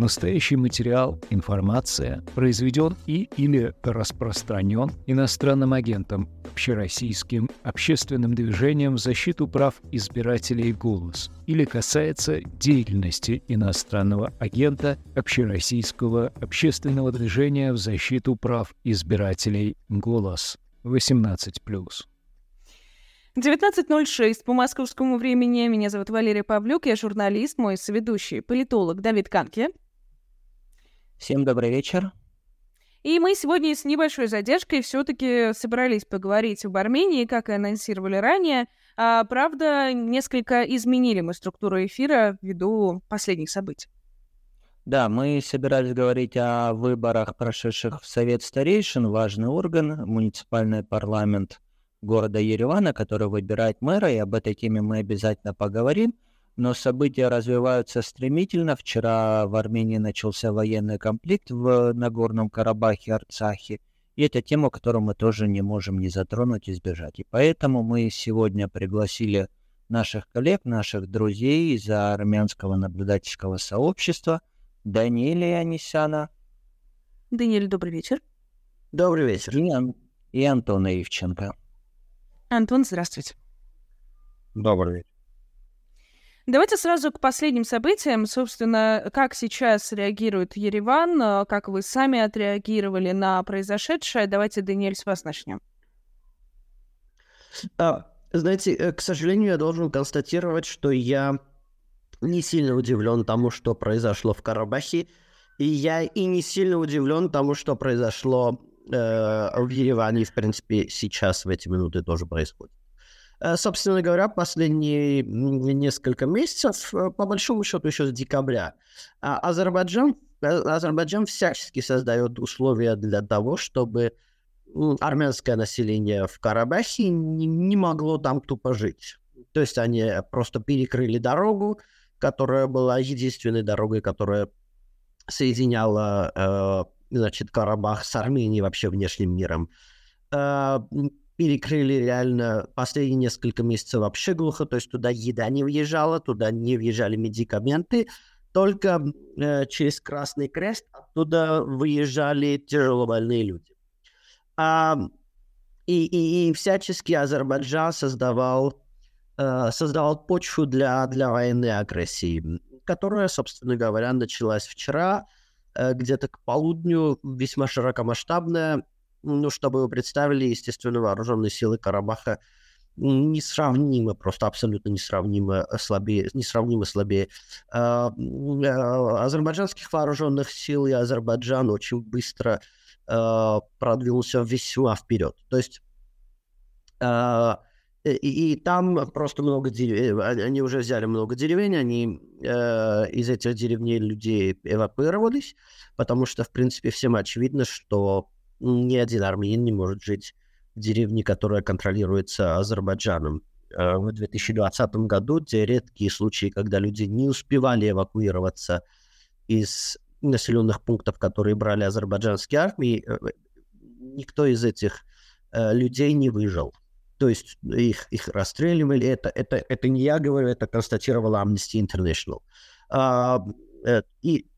Настоящий материал, информация произведен и или распространен иностранным агентом, общероссийским общественным движением в защиту прав избирателей «Голос» или касается деятельности иностранного агента общероссийского общественного движения в защиту прав избирателей «Голос» 18+. 19.06 по московскому времени. Меня зовут Валерия Павлюк, я журналист, мой соведущий, политолог Давид Канке. Всем добрый вечер. И мы сегодня с небольшой задержкой все-таки собрались поговорить об Армении, как и анонсировали ранее. А, правда, несколько изменили мы структуру эфира ввиду последних событий. Да, мы собирались говорить о выборах, прошедших в Совет Старейшин, важный орган, муниципальный парламент города Еревана, который выбирает мэра, и об этой теме мы обязательно поговорим но события развиваются стремительно. Вчера в Армении начался военный конфликт в Нагорном Карабахе, Арцахе. И это тема, которую мы тоже не можем не затронуть, избежать. И поэтому мы сегодня пригласили наших коллег, наших друзей из армянского наблюдательского сообщества Даниэля Анисяна. Даниэль, добрый вечер. Добрый вечер. И, Ан- и Антона Ивченко. Антон, здравствуйте. Добрый вечер. Давайте сразу к последним событиям. Собственно, как сейчас реагирует Ереван, э, как вы сами отреагировали на произошедшее. Давайте, Даниэль, с вас начнем. А, знаете, э, к сожалению, я должен констатировать, что я не сильно удивлен тому, что произошло в Карабахе, и я и не сильно удивлен тому, что произошло э, в Ереване, в принципе, сейчас в эти минуты тоже происходит. Э, собственно говоря, последние несколько месяцев, э, по большому счету еще с декабря, а, Азербайджан, э, Азербайджан всячески создает условия для того, чтобы армянское население в Карабахе не, не могло там тупо жить. То есть они просто перекрыли дорогу, которая была единственной дорогой, которая соединяла значит, Карабах с Арменией вообще внешним миром перекрыли реально последние несколько месяцев вообще глухо, то есть туда еда не въезжала, туда не въезжали медикаменты, только э, через Красный Крест оттуда выезжали тяжелобольные люди. А, и, и, и всячески Азербайджан создавал, э, создавал почву для, для военной агрессии, которая, собственно говоря, началась вчера, э, где-то к полудню, весьма широкомасштабная, ну, чтобы вы представили, естественно, вооруженные силы Карабаха несравнимо, просто абсолютно несравнимо слабее, несравнимо слабее э, азербайджанских вооруженных сил, и Азербайджан очень быстро э, продвинулся весьма вперед. То есть э, и, и там просто много деревень, они уже взяли много деревень, они э, из этих деревней людей эвакуировались, потому что, в принципе, всем очевидно, что ни один армянин не может жить в деревне, которая контролируется Азербайджаном. Э, в 2020 году те редкие случаи, когда люди не успевали эвакуироваться из населенных пунктов, которые брали азербайджанские армии, э, никто из этих э, людей не выжил. То есть их, их расстреливали. Это, это, это не я говорю, это констатировала Amnesty International. А, и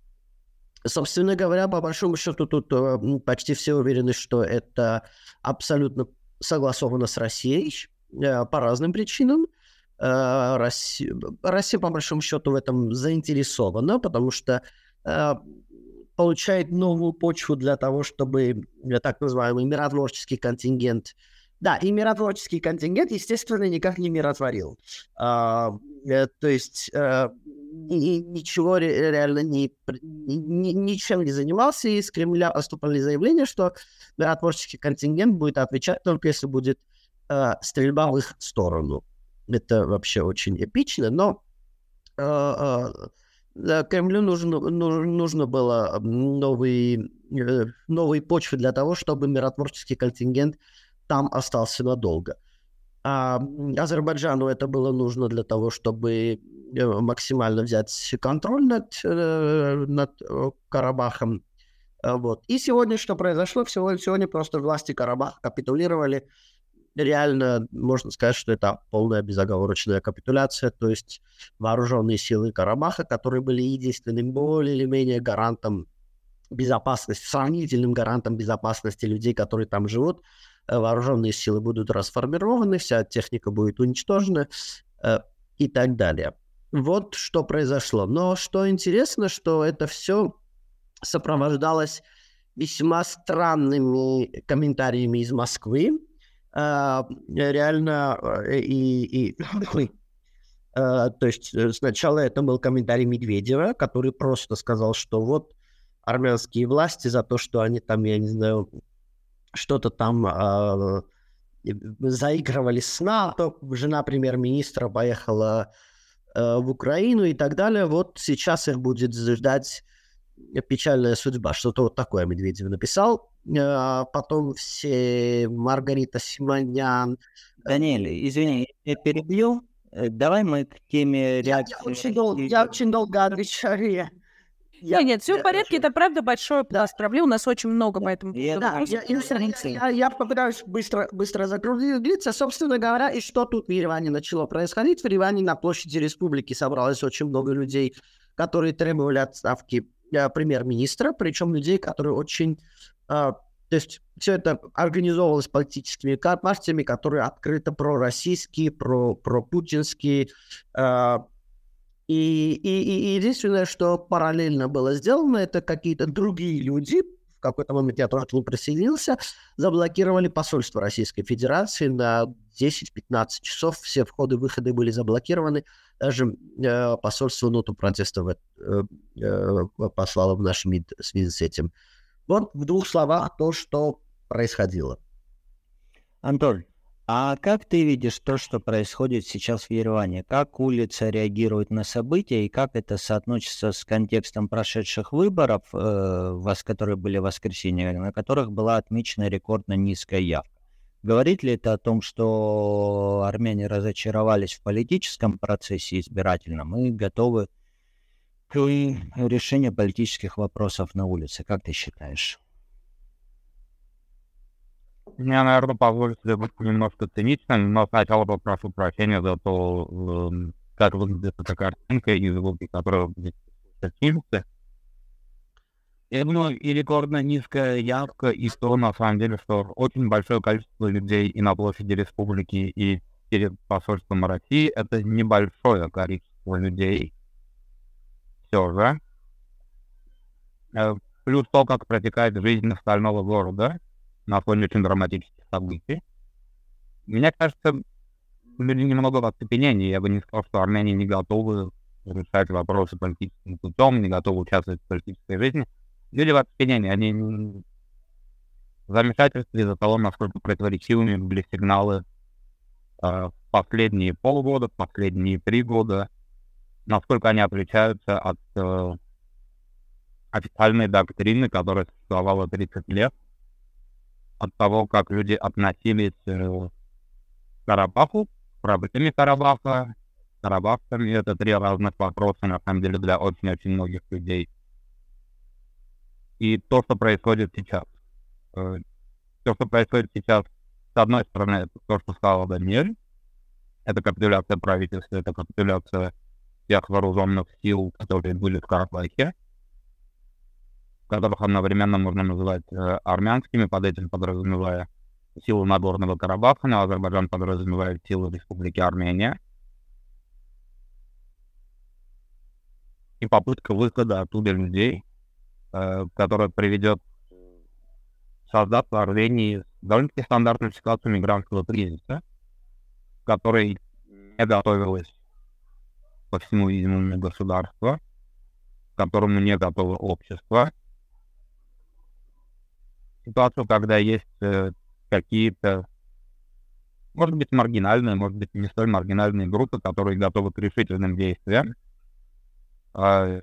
Собственно говоря, по большому счету, тут э, почти все уверены, что это абсолютно согласовано с Россией э, по разным причинам. Э, Россия, Россия, по большому счету, в этом заинтересована, потому что получает новую почву для того, чтобы так называемый миротворческий контингент да, и миротворческий контингент, естественно, никак не миротворил. То есть ничего реально не, ни, ничем не занимался, и из Кремля поступали заявления, что миротворческий контингент будет отвечать только если будет э, стрельба в их сторону. Это вообще очень эпично, но э, э, Кремлю нужно, нужно было новые, э, новые почвы для того, чтобы миротворческий контингент там остался надолго. А Азербайджану это было нужно для того, чтобы э, максимально взять контроль над, э, над э, Карабахом. Вот. И сегодня что произошло? Сегодня, просто власти Карабаха капитулировали реально можно сказать, что это полная безоговорочная капитуляция, то есть вооруженные силы Карабаха, которые были единственным более или менее гарантом безопасности, сравнительным гарантом безопасности людей, которые там живут, вооруженные силы будут расформированы, вся техника будет уничтожена э, и так далее. Вот что произошло. Но что интересно, что это все сопровождалось весьма странными комментариями из Москвы. А, реально, э, и, и то есть э, сначала это был комментарий Медведева, который просто сказал, что вот армянские власти за то, что они там, я не знаю, что-то там э, заигрывали с НАТО, жена премьер-министра поехала э, в Украину и так далее. Вот сейчас их будет ждать печальная судьба. Что-то вот такое Медведев написал. А потом все Маргарита Симонян. Даниэль, извини, я перебью. Э, давай мы к теме реакции. Я очень, дол- я очень долго отвечаю. Я, нет, нет, все в порядке, это правда большой пласт проблем, у нас очень много по этому поводу. Да, я, я, я, я попытаюсь быстро, быстро закруглиться. Собственно говоря, и что тут в Ереване начало происходить? В Ереване на площади республики собралось очень много людей, которые требовали отставки э, премьер-министра, причем людей, которые очень... Э, то есть все это организовывалось политическими партиями, которые открыто пророссийские, про, пропутинские, э, и, и, и единственное, что параллельно было сделано, это какие-то другие люди, в какой-то момент я тоже присоединился, заблокировали посольство Российской Федерации на 10-15 часов. Все входы-выходы были заблокированы. Даже э, посольство ноту протеста э, э, послало в наш МИД в связи с этим. Вот в двух словах то, что происходило. Антон, а как ты видишь то, что происходит сейчас в Ереване? Как улица реагирует на события и как это соотносится с контекстом прошедших выборов, э, которые были в воскресенье, на которых была отмечена рекордно низкая явка? Говорит ли это о том, что армяне разочаровались в политическом процессе избирательном и готовы к решению политических вопросов на улице? Как ты считаешь? Мне, наверное, позволите быть немножко циничным, но сначала попрошу прощения за то, эм, как выглядит эта картинка и звуки, которые здесь фильмы. Я и рекордно низкая явка, и то, на самом деле, что очень большое количество людей и на площади республики, и перед посольством России, это небольшое количество людей. Все же. Э, плюс то, как протекает жизнь остального города — на фоне очень драматических событий. Мне кажется, люди немного в оцепенении. Я бы не сказал, что армяне не готовы решать вопросы политическим путем, не готовы участвовать в политической жизни. Люди в оцепенении, они в замешательстве из-за того, насколько противоречивыми были сигналы э, последние полгода, последние три года, насколько они отличаются от э, официальной доктрины, которая существовала 30 лет, от того, как люди относились э, к Карабаху, проблеме Карабаха, Карабахами. Это три разных вопроса, на самом деле, для очень-очень многих людей. И то, что происходит сейчас. Э, то, что происходит сейчас, с одной стороны, это то, что сказал Даниэль, это капитуляция правительства, это капитуляция тех вооруженных сил, которые были в Карабахе которых одновременно можно называть э, армянскими, под этим подразумевая силу Нагорного Карабаха, но Азербайджан подразумевает силу Республики Армения. И попытка выхода оттуда людей, э, которая приведет создать в Армении довольно-таки стандартную ситуацию мигрантского кризиса, который не готовилось по всему видимому государство, которому не готово общество, ситуацию, когда есть э, какие-то, может быть, маргинальные, может быть, не столь маргинальные группы, которые готовы к решительным действиям э,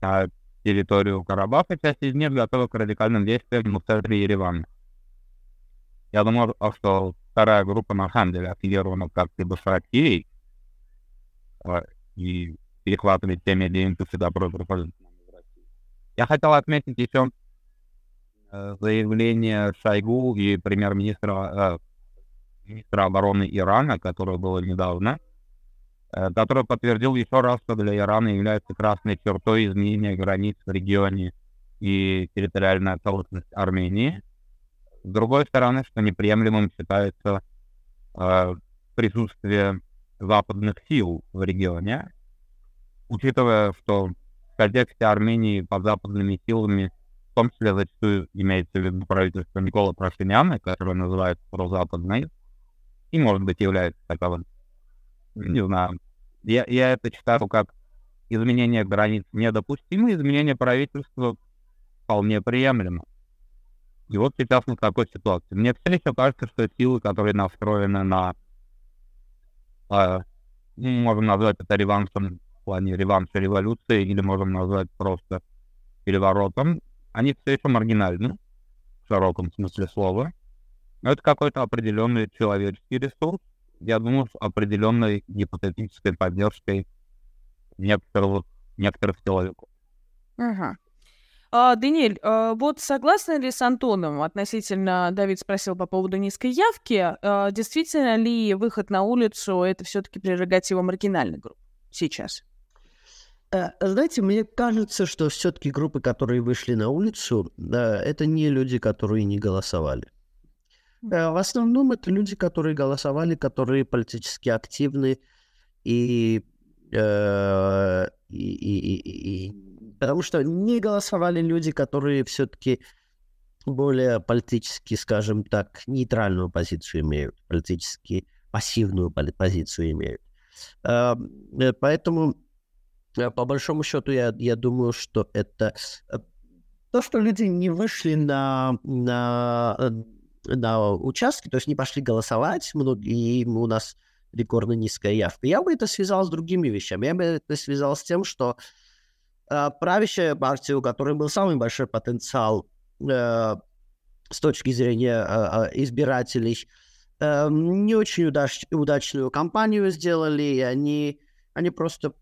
на территорию Карабаха, часть из них готова к радикальным действиям в центре Еревана. Я думаю, что вторая группа на самом деле активирована как-либо с Россией э, и перехватывает те медиа импульсы добро Я хотел отметить еще заявление Шойгу и премьер-министра э, министра обороны Ирана, которое было недавно, э, который подтвердил еще раз, что для Ирана является красной чертой изменения границ в регионе и территориальная целостность Армении. С другой стороны, что неприемлемым считается э, присутствие западных сил в регионе, учитывая, что в контексте Армении под западными силами, в том числе зачастую имеется в виду правительство Никола Прошиняна, которое называется прозападной, и, может быть, является таковым. Не знаю. Я, я это читаю как изменение границ недопустимо, изменение правительства вполне приемлемо. И вот сейчас мы в такой ситуации. Мне все еще кажется, что силы, которые настроены на... Э, можем назвать это реваншем в плане реванша революции, или можем назвать просто переворотом, они все еще маргинальны, в широком смысле слова. Но это какой-то определенный человеческий ресурс, я думаю, с определенной гипотетической поддержкой некоторых, некоторых силовиков. Ага. А, Даниэль, а, вот согласны ли с Антоном относительно, Давид спросил по поводу низкой явки, а, действительно ли выход на улицу это все-таки прерогатива маргинальных групп сейчас? Э, знаете, мне кажется, что все-таки группы, которые вышли на улицу, это не люди, которые не голосовали. Э, в основном это люди, которые голосовали, которые политически активны и, э, и, и, и, и Потому что не голосовали люди, которые все-таки более политически, скажем так, нейтральную позицию имеют, политически пассивную позицию имеют. Э, поэтому, э, по большому счету, я, я думаю, что это э, то, что люди не вышли на, на, на участки, то есть не пошли голосовать, многие, у нас рекордно низкая явка. Я бы это связал с другими вещами. Я бы это связал с тем, что э, правящая партия, у которой был самый большой потенциал э, с точки зрения э, избирателей, э, не очень удач, удачную кампанию сделали, и они, они просто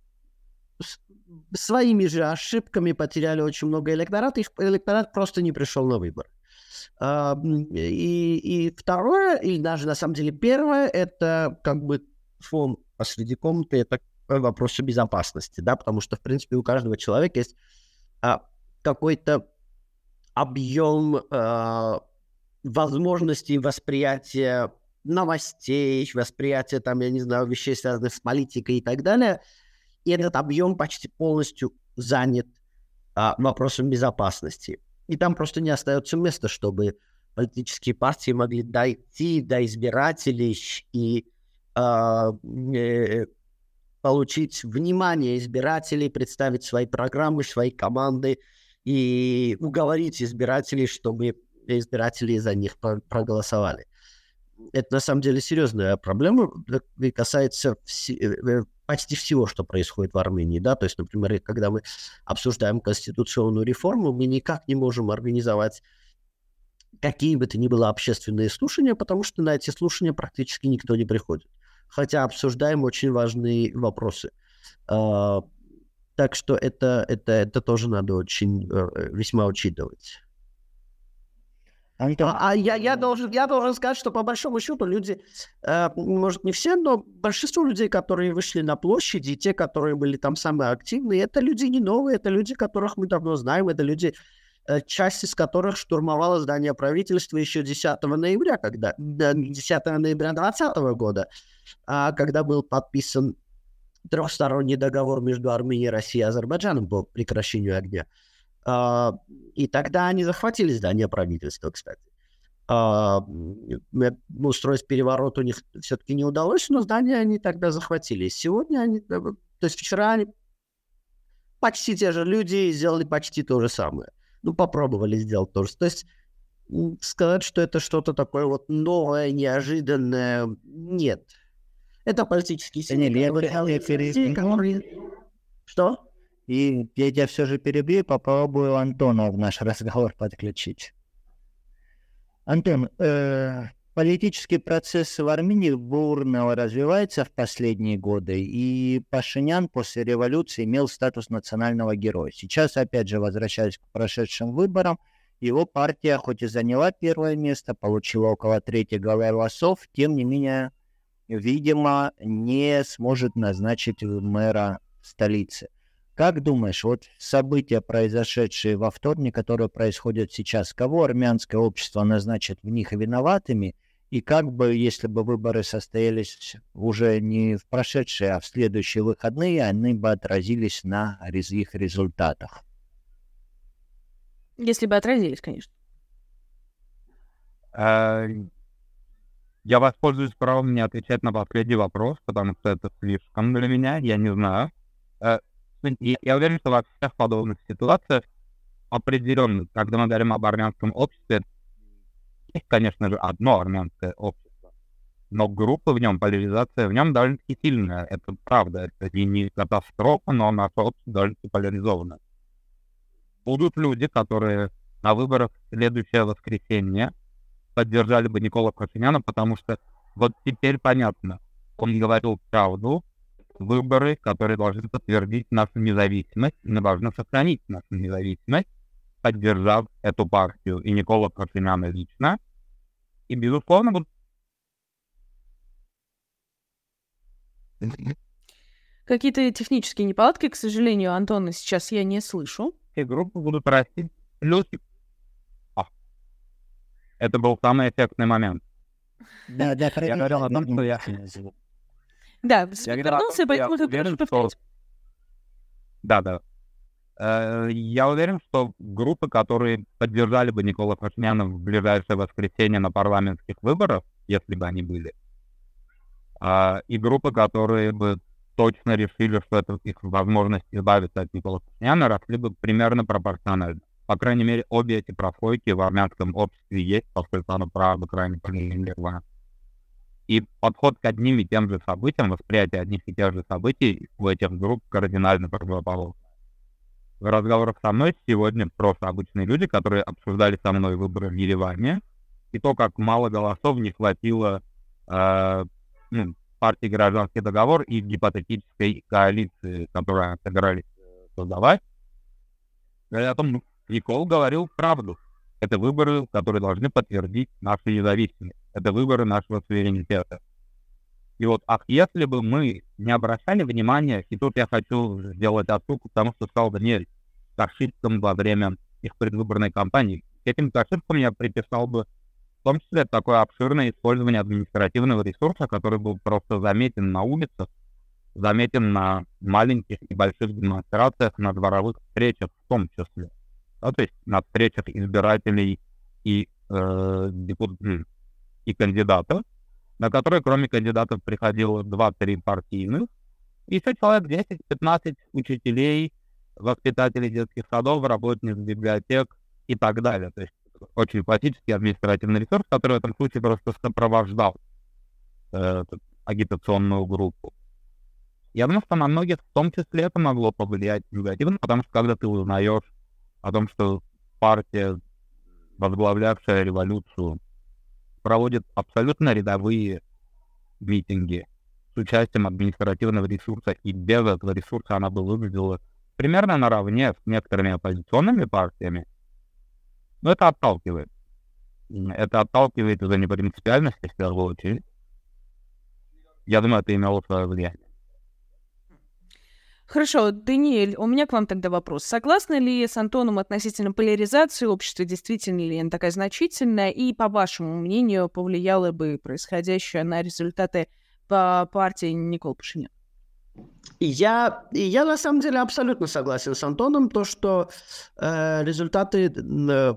своими же ошибками потеряли очень много электората, их электорат просто не пришел на выборы. И, и второе, или даже на самом деле первое, это как бы фон посреди комнаты, это вопросы безопасности, да, потому что, в принципе, у каждого человека есть а, какой-то объем а, возможностей восприятия новостей, восприятия, там, я не знаю, вещей, связанных с политикой и так далее. И этот объем почти полностью занят а, вопросом безопасности. И там просто не остается места, чтобы политические партии могли дойти до избирателей и а, э, получить внимание избирателей, представить свои программы, свои команды и уговорить избирателей, чтобы избиратели за них проголосовали. Это на самом деле серьезная проблема и касается вс- э, э, почти всего, что происходит в Армении. Да? То есть, например, когда мы обсуждаем конституционную реформу, мы никак не можем организовать какие бы то ни было общественные слушания, потому что на эти слушания практически никто не приходит хотя обсуждаем очень важные вопросы. А, так что это, это, это тоже надо очень э, весьма учитывать. Антон. А, а я, я, должен, я должен сказать, что по большому счету люди, э, может не все, но большинство людей, которые вышли на площади, те, которые были там самые активные, это люди не новые, это люди, которых мы давно знаем, это люди, э, часть из которых штурмовала здание правительства еще 10 ноября, когда, 10 ноября 2020 года а когда был подписан трехсторонний договор между Арменией, Россией и Азербайджаном по прекращению огня. И тогда они захватили здание правительства, кстати. А, устроить переворот у них все-таки не удалось, но здание они тогда захватили. Сегодня они, э, то есть вчера они почти те же люди сделали почти то же самое. Ну, попробовали сделать то же. То есть сказать, что это что-то такое вот новое, неожиданное, нет. Это политические силы. Что? И я тебя все же перебью попробую Антона в наш разговор подключить. Антон, э, политический процесс в Армении бурно развивается в последние годы, и Пашинян после революции имел статус национального героя. Сейчас, опять же, возвращаясь к прошедшим выборам, Его партия, хоть и заняла первое место, получила около трети голосов, тем не менее, видимо, не сможет назначить мэра столицы. Как думаешь, вот события, произошедшие во вторник, которые происходят сейчас, кого армянское общество назначит в них виноватыми? И как бы, если бы выборы состоялись уже не в прошедшие, а в следующие выходные, они бы отразились на их результатах? Если бы отразились, конечно. Э, я воспользуюсь правом не отвечать на последний вопрос, потому что это слишком для меня, я не знаю. Я, я уверен, что во всех подобных ситуациях определенно, когда мы говорим об армянском обществе, есть, конечно же, одно армянское общество, но группа в нем, поляризация в нем довольно-таки сильная. Это правда, это не, не катастрофа, но наше общество довольно-таки поляризовано. Будут люди, которые на выборах следующее воскресенье поддержали бы Никола Пашиняна, потому что вот теперь понятно, он говорил правду, выборы, которые должны подтвердить нашу независимость, мы должны сохранить нашу независимость, поддержав эту партию и Никола Пашиняна лично. И, безусловно, будут Какие-то технические неполадки, к сожалению, Антона сейчас я не слышу. И группы будут расти. Плюс... А. Это был самый эффектный момент. Да, да, я говорил о том, что я... Да, я вернулся, поэтому ты уверен, что... Да, да. Э, я уверен, что группы, которые поддержали бы Никола Пашиняна в ближайшее воскресенье на парламентских выборах, если бы они были, а, и группы, которые бы точно решили, что это их возможность избавиться от Никола Пашиняна, росли бы примерно пропорционально. По крайней мере, обе эти прослойки в армянском обществе есть, поскольку оно правда крайне поляризовано. И подход к одним и тем же событиям, восприятие одних и тех же событий у этих групп кардинально противоположно. В разговорах со мной сегодня просто обычные люди, которые обсуждали со мной выборы в Ереване, и то, как мало голосов не хватило э, ну, партии «Гражданский договор» и гипотетической коалиции, которую собирались создавать. Говорят о том, Никол говорил правду. Это выборы, которые должны подтвердить нашу независимость. Это выборы нашего суверенитета. И вот, ах, если бы мы не обращали внимания, и тут я хочу сделать отсылку к тому, что сказал Даниэль, к ошибкам во время их предвыборной кампании. К этим ошибкам я приписал бы в том числе такое обширное использование административного ресурса, который был просто заметен на улицах, заметен на маленьких и больших демонстрациях, на дворовых встречах в том числе. Ну, то есть на встречах избирателей и, э, депутат, и кандидатов, на которые кроме кандидатов приходило 2-3 партийных, еще человек 10-15 учителей, воспитателей детских садов, работников библиотек и так далее. То есть очень классический административный ресурс, который в этом случае просто сопровождал э, агитационную группу. Я думаю, что на многих в том числе это могло повлиять негативно, потому что когда ты узнаешь о том, что партия, возглавлявшая революцию, проводит абсолютно рядовые митинги с участием административного ресурса, и без этого ресурса она бы выглядела примерно наравне с некоторыми оппозиционными партиями, но это отталкивает. Это отталкивает из-за непринципиальности, в первую очередь. Я думаю, это имело свое влияние. Хорошо, Даниэль, у меня к вам тогда вопрос. Согласны ли с Антоном относительно поляризации общества, действительно ли она такая значительная, и, по вашему мнению, повлияло бы происходящее на результаты по партии Никол Пашинян? Я, я на самом деле абсолютно согласен с Антоном, то, что э, результаты, э,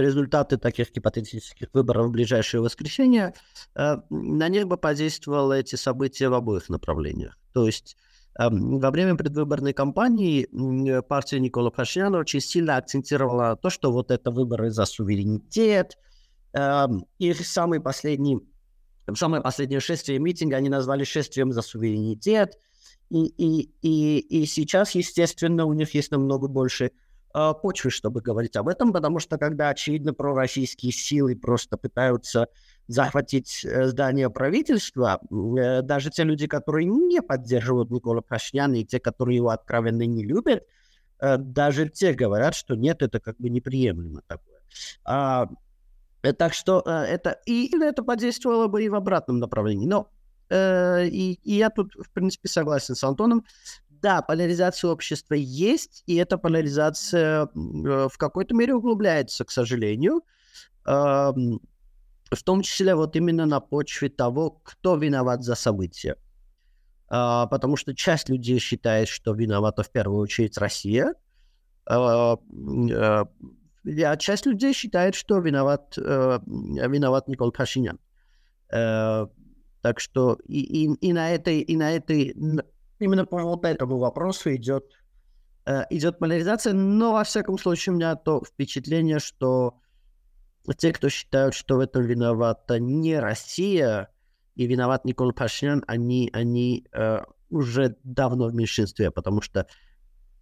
результаты таких гипотетических выборов в ближайшее воскресенье, э, на них бы подействовало эти события в обоих направлениях. То есть во время предвыборной кампании партия Никола Пашиняна очень сильно акцентировала то, что вот это выборы за суверенитет. Эм, их самый последний самое последнее шествие митинга они назвали шествием за суверенитет. И, и, и, и сейчас, естественно, у них есть намного больше э, почвы, чтобы говорить об этом, потому что когда, очевидно, пророссийские силы просто пытаются захватить э, здание правительства, э, даже те люди, которые не поддерживают Никола Пашиняна, и те, которые его откровенно не любят, э, даже те говорят, что нет, это как бы неприемлемо такое. А, так что это и это подействовало бы и в обратном направлении. Но и, и я тут, в принципе, согласен с Антоном. Да, поляризация общества есть, и эта поляризация э, в какой-то мере углубляется, к сожалению. Э, в том числе вот именно на почве того, кто виноват за события. Uh, потому что часть людей считает, что виновата в первую очередь Россия, uh, uh, а часть людей считает, что виноват, виноват Никол Пашинян. Так что и, и, и на этой, и на этой, именно по вот этому вопросу идет, идет поляризация, но во всяком случае у меня то впечатление, что те, кто считают, что в этом виновата не Россия и виноват Никол Пашинян, они, они э, уже давно в меньшинстве, потому что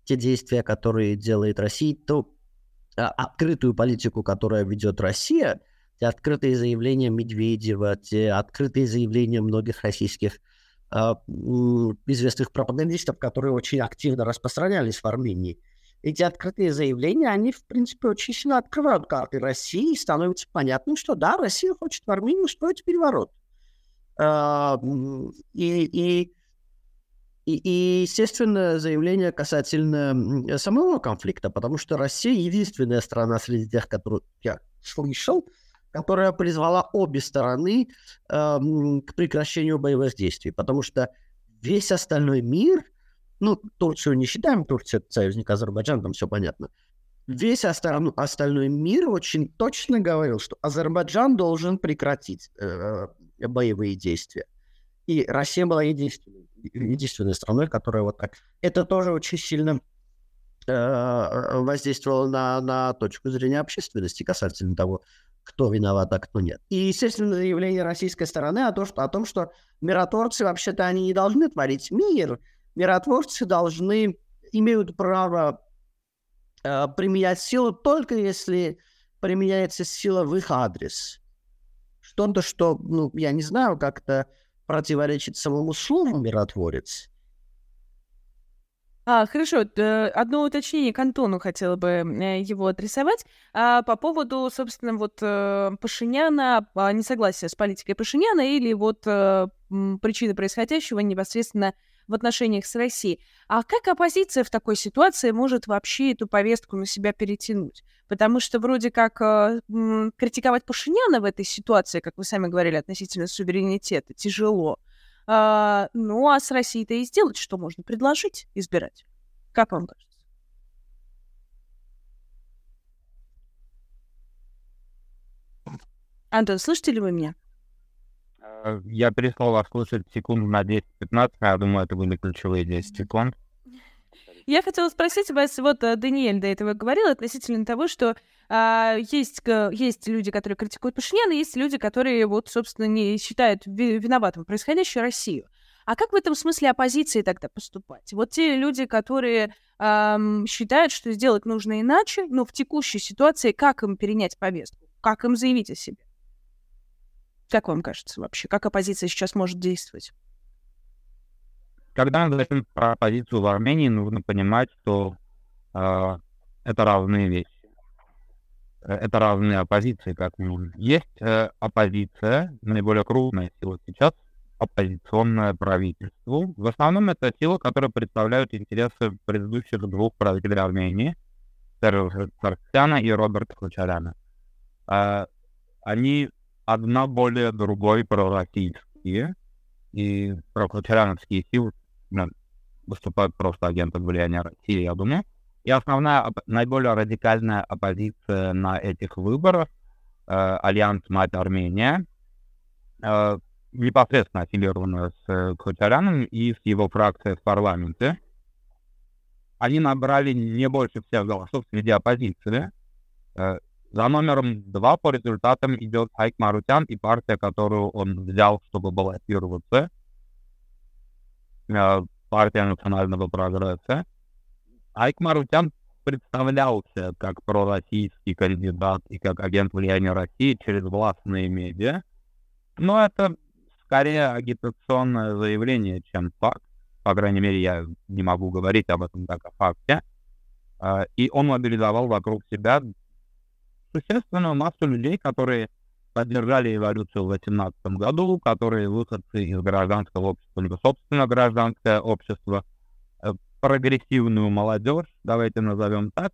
те действия, которые делает Россия, то э, открытую политику, которая ведет Россия, те открытые заявления Медведева, те открытые заявления многих российских э, известных пропагандистов, которые очень активно распространялись в Армении – эти открытые заявления, они, в принципе, очень сильно открывают карты России, и становится понятным, что да, Россия хочет в Армении устроить переворот. А, и, и, и, естественно, заявление касательно самого конфликта, потому что Россия единственная страна среди тех, которые я слышал, которая призвала обе стороны э, к прекращению боевых действий, потому что весь остальной мир – ну, Турцию не считаем, Турция — союзник Азербайджана, там все понятно. Весь остальной, остальной мир очень точно говорил, что Азербайджан должен прекратить э, боевые действия. И Россия была единственной, единственной страной, которая вот так... Это тоже очень сильно э, воздействовало на, на точку зрения общественности касательно того, кто виноват, а кто нет. И, естественно, заявление российской стороны о том, что, о том, что миротворцы вообще-то они не должны творить мир, миротворцы должны, имеют право э, применять силу только если применяется сила в их адрес. Что-то, что, ну, я не знаю, как-то противоречит самому слову миротворец. А, хорошо, одно уточнение к Антону хотела бы э, его адресовать. А, по поводу, собственно, вот э, Пашиняна, а, несогласия с политикой Пашиняна или вот э, причины происходящего непосредственно в отношениях с Россией. А как оппозиция в такой ситуации может вообще эту повестку на себя перетянуть? Потому что вроде как критиковать Пашиняна в этой ситуации, как вы сами говорили, относительно суверенитета, тяжело. А, ну, а с Россией-то и сделать что можно? Предложить избирать. Как вам кажется? Антон, слышите ли вы меня? Э, я перестал вас слушать секунд на 10-15, а я думаю, это были ключевые 10 секунд. Я хотела спросить вас, вот э, Даниэль до этого говорил относительно того, что а, есть, есть люди, которые критикуют Пашиняна, есть люди, которые, вот, собственно, не считают виноватым происходящую Россию. А как в этом смысле оппозиции тогда поступать? Вот те люди, которые эм, считают, что сделать нужно иначе, но в текущей ситуации как им перенять повестку? Как им заявить о себе? Как вам кажется вообще, как оппозиция сейчас может действовать? Когда мы говорим про оппозицию в Армении, нужно понимать, что э, это разные вещи. Э, это разные оппозиции, как минимум. Есть э, оппозиция, наиболее крупная сила сейчас, оппозиционное правительству. В основном это сила, которая представляют интересы предыдущих двух правителей Армении, Сарксяна и Роберта Хачаряна. Э, они одна более другой пророссийские, и прокуратуровские силы выступают просто агентом влияния России, я думаю. И основная, наиболее радикальная оппозиция на этих выборах э, Альянс Мать Армения, э, непосредственно аффилированная с э, Кочаряном и с его фракцией в парламенте. Они набрали наибольше всех голосов среди оппозиции. Э, за номером два по результатам идет Айк Марутян и партия, которую он взял, чтобы баллотироваться. Э, партия национального прогресса. Айк Марутян представлялся как пророссийский кандидат и как агент влияния России через властные медиа. Но это скорее агитационное заявление, чем факт. По крайней мере, я не могу говорить об этом как о факте. э, и он мобилизовал вокруг себя существенную массу людей, которые поддержали эволюцию в 18 году, которые выходцы из гражданского общества, либо собственно гражданское общество, э, прогрессивную молодежь, давайте назовем так,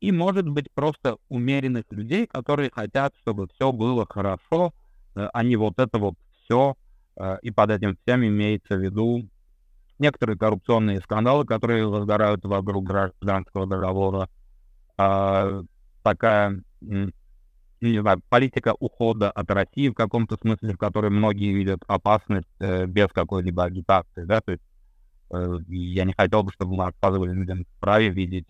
и, может быть, просто умеренных людей, которые хотят, чтобы все было хорошо, э, а не вот это вот все, э, и под этим всем имеется в виду некоторые коррупционные скандалы, которые возгорают вокруг гражданского договора, а, такая не знаю, политика ухода от России в каком-то смысле, в которой многие видят опасность э, без какой-либо агитации, да, то есть э, я не хотел бы, чтобы мы отказывали людям праве видеть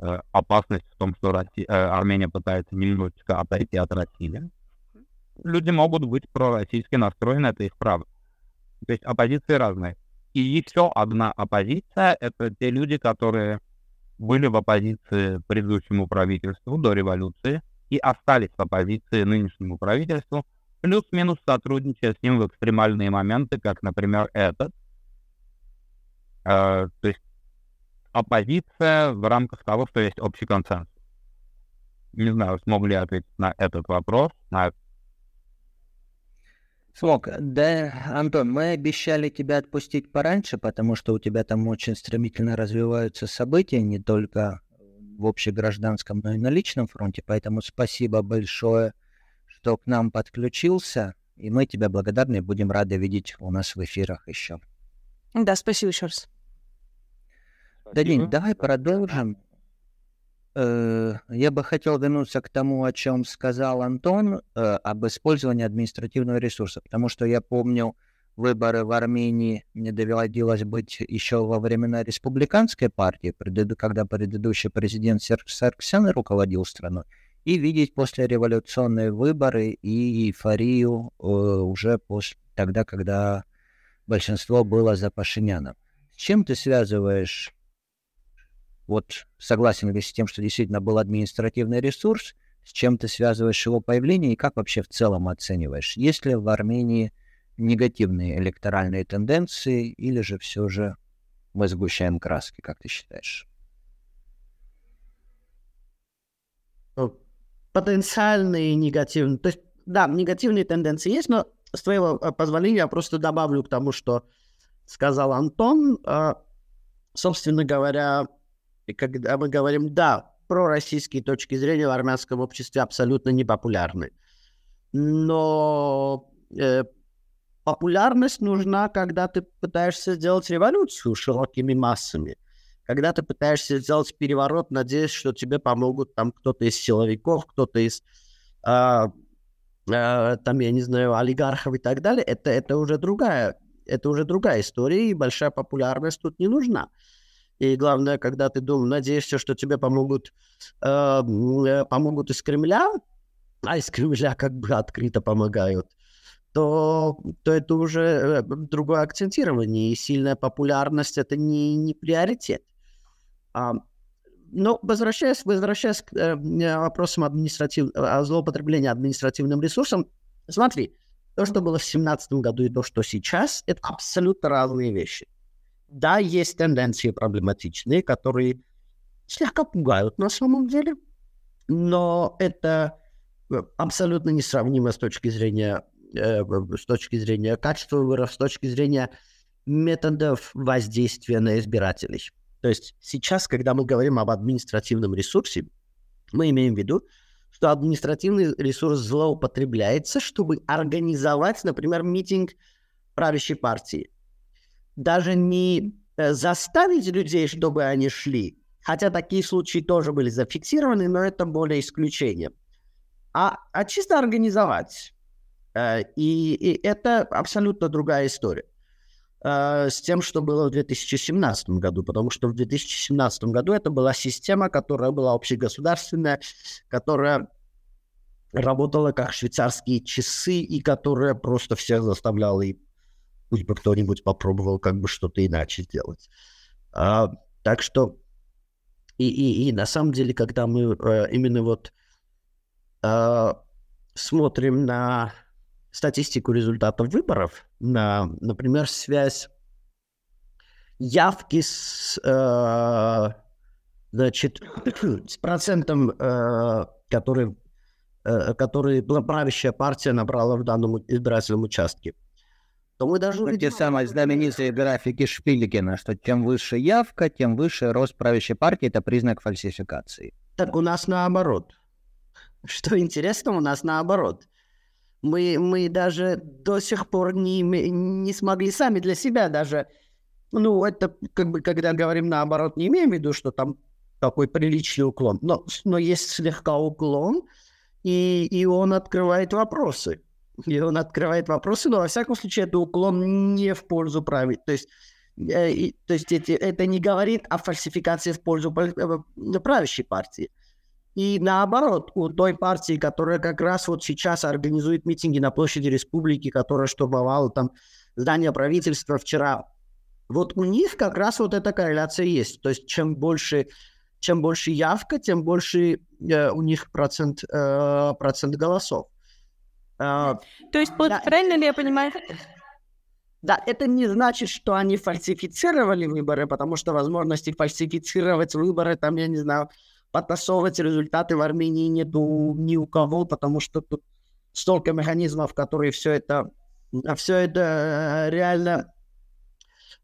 э, опасность в том, что Россия, э, Армения пытается немножечко отойти от России. Люди могут быть пророссийски настроены, это их право. То есть оппозиции разные. И еще одна оппозиция — это те люди, которые были в оппозиции предыдущему правительству до революции, и остались в оппозиции нынешнему правительству, плюс-минус сотрудничая с ним в экстремальные моменты, как, например, этот. Э, то есть оппозиция в рамках того, что есть общий консенсус. Не знаю, смог ли я ответить на этот вопрос, на Смог. Да, Антон, мы обещали тебя отпустить пораньше, потому что у тебя там очень стремительно развиваются события, не только в общегражданском, но и на личном фронте. Поэтому спасибо большое, что к нам подключился. И мы тебя благодарны и будем рады видеть у нас в эфирах еще. Да, спасибо еще раз. Дадин, давай продолжим. Э, я бы хотел вернуться к тому, о чем сказал Антон, э, об использовании административного ресурса, потому что я помню, выборы в Армении мне довелось быть еще во времена республиканской партии, когда предыдущий президент Сарксян руководил страной, и видеть после революционные выборы и эйфорию э, уже после, тогда, когда большинство было за Пашиняном. С чем ты связываешь, вот согласен ли с тем, что действительно был административный ресурс, с чем ты связываешь его появление и как вообще в целом оцениваешь? Есть ли в Армении негативные электоральные тенденции, или же все же мы сгущаем краски, как ты считаешь? Ну, потенциальные негативные. То есть, да, негативные тенденции есть, но с твоего э, позволения я просто добавлю к тому, что сказал Антон. А, собственно говоря, когда мы говорим, да, пророссийские точки зрения в армянском обществе абсолютно непопулярны. Но э, популярность нужна, когда ты пытаешься сделать революцию широкими массами. Когда ты пытаешься сделать переворот, надеясь, что тебе помогут там кто-то из силовиков, кто-то из а, а, там, я не знаю, олигархов и так далее, это, это уже другая, это уже другая история, и большая популярность тут не нужна. И главное, когда ты думаешь, надеешься, что тебе помогут, э, помогут из Кремля, а из Кремля как бы открыто помогают, то, то это уже э, другое акцентирование, и сильная популярность это не, не приоритет. А, но возвращаясь, возвращаясь к э, вопросам административного злоупотребления административным ресурсом, смотри, то, что было в 2017 году и то, что сейчас, это абсолютно разные вещи. Да, есть тенденции проблематичные, которые слегка пугают на самом деле, но это э, абсолютно несравнимо с точки зрения с точки зрения качества выборов, с точки зрения методов воздействия на избирателей. То есть сейчас, когда мы говорим об административном ресурсе, мы имеем в виду, что административный ресурс злоупотребляется, чтобы организовать, например, митинг правящей партии. Даже не э, заставить людей, чтобы они шли, хотя такие случаи тоже были зафиксированы, но это более исключение, а, а чисто организовать. Э, и, и это абсолютно другая история э, с тем, что было в 2017 году, потому что в 2017 году это была система, которая была общегосударственная, которая работала как швейцарские часы и которая просто всех заставляла, и пусть бы кто-нибудь попробовал как бы что-то иначе сделать. А, так что и, и, и на самом деле, когда мы э, именно вот э, смотрим на статистику результатов выборов, на, например, связь явки с, э, значит, с процентом, э, который, э, который правящая партия набрала в данном избирательном участке, то мы даже увидим... Те самые знаменитые графики Шпилькина, что чем выше явка, тем выше рост правящей партии, это признак фальсификации. Так у нас наоборот. Что интересно, у нас наоборот. Мы, мы даже до сих пор не, не смогли сами для себя даже... Ну, это как бы, когда говорим наоборот, не имеем в виду, что там такой приличный уклон. Но, но есть слегка уклон, и, и он открывает вопросы. И он открывает вопросы, но во всяком случае это уклон не в пользу править. То есть, э, то есть эти, это не говорит о фальсификации в пользу э, правящей партии. И наоборот, у той партии, которая как раз вот сейчас организует митинги на площади республики, которая штурмовала там здание правительства вчера, вот у них как раз вот эта корреляция есть. То есть чем больше, чем больше явка, тем больше э, у них процент, э, процент голосов. Э, То есть, да, правильно ли я понимаю? Да, это не значит, что они фальсифицировали выборы, потому что возможности фальсифицировать выборы, там, я не знаю, подтасовывать результаты в Армении нету ни у кого, потому что тут столько механизмов, которые все это, все это э, реально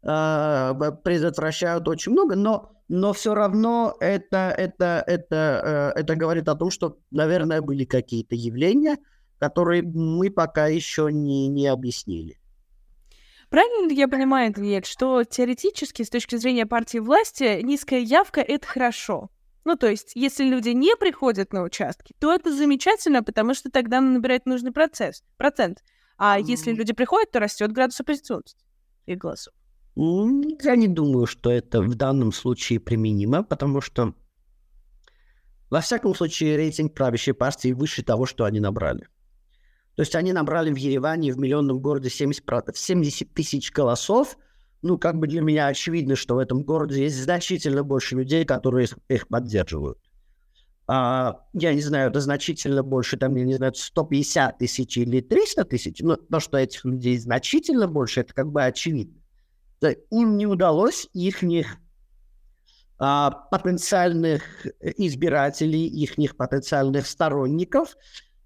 э, предотвращают очень много, но, но все равно это, это, это, э, это говорит о том, что, наверное, были какие-то явления, которые мы пока еще не, не объяснили. Правильно ли я понимаю, Илья, что теоретически, с точки зрения партии власти, низкая явка — это хорошо? Ну, то есть, если люди не приходят на участки, то это замечательно, потому что тогда набирает нужный процесс, процент. А mm. если люди приходят, то растет градус оппозиционности их голосов. Я не думаю, что это в данном случае применимо, потому что, во всяком случае, рейтинг правящей партии выше того, что они набрали. То есть они набрали в Ереване, в миллионном городе 70, 70 тысяч голосов – ну, как бы для меня очевидно, что в этом городе есть значительно больше людей, которые их, их поддерживают. А, я не знаю, это значительно больше, там, я не знаю, 150 тысяч или 300 тысяч, но то, что этих людей значительно больше, это как бы очевидно. Им не удалось их а, потенциальных избирателей, их потенциальных сторонников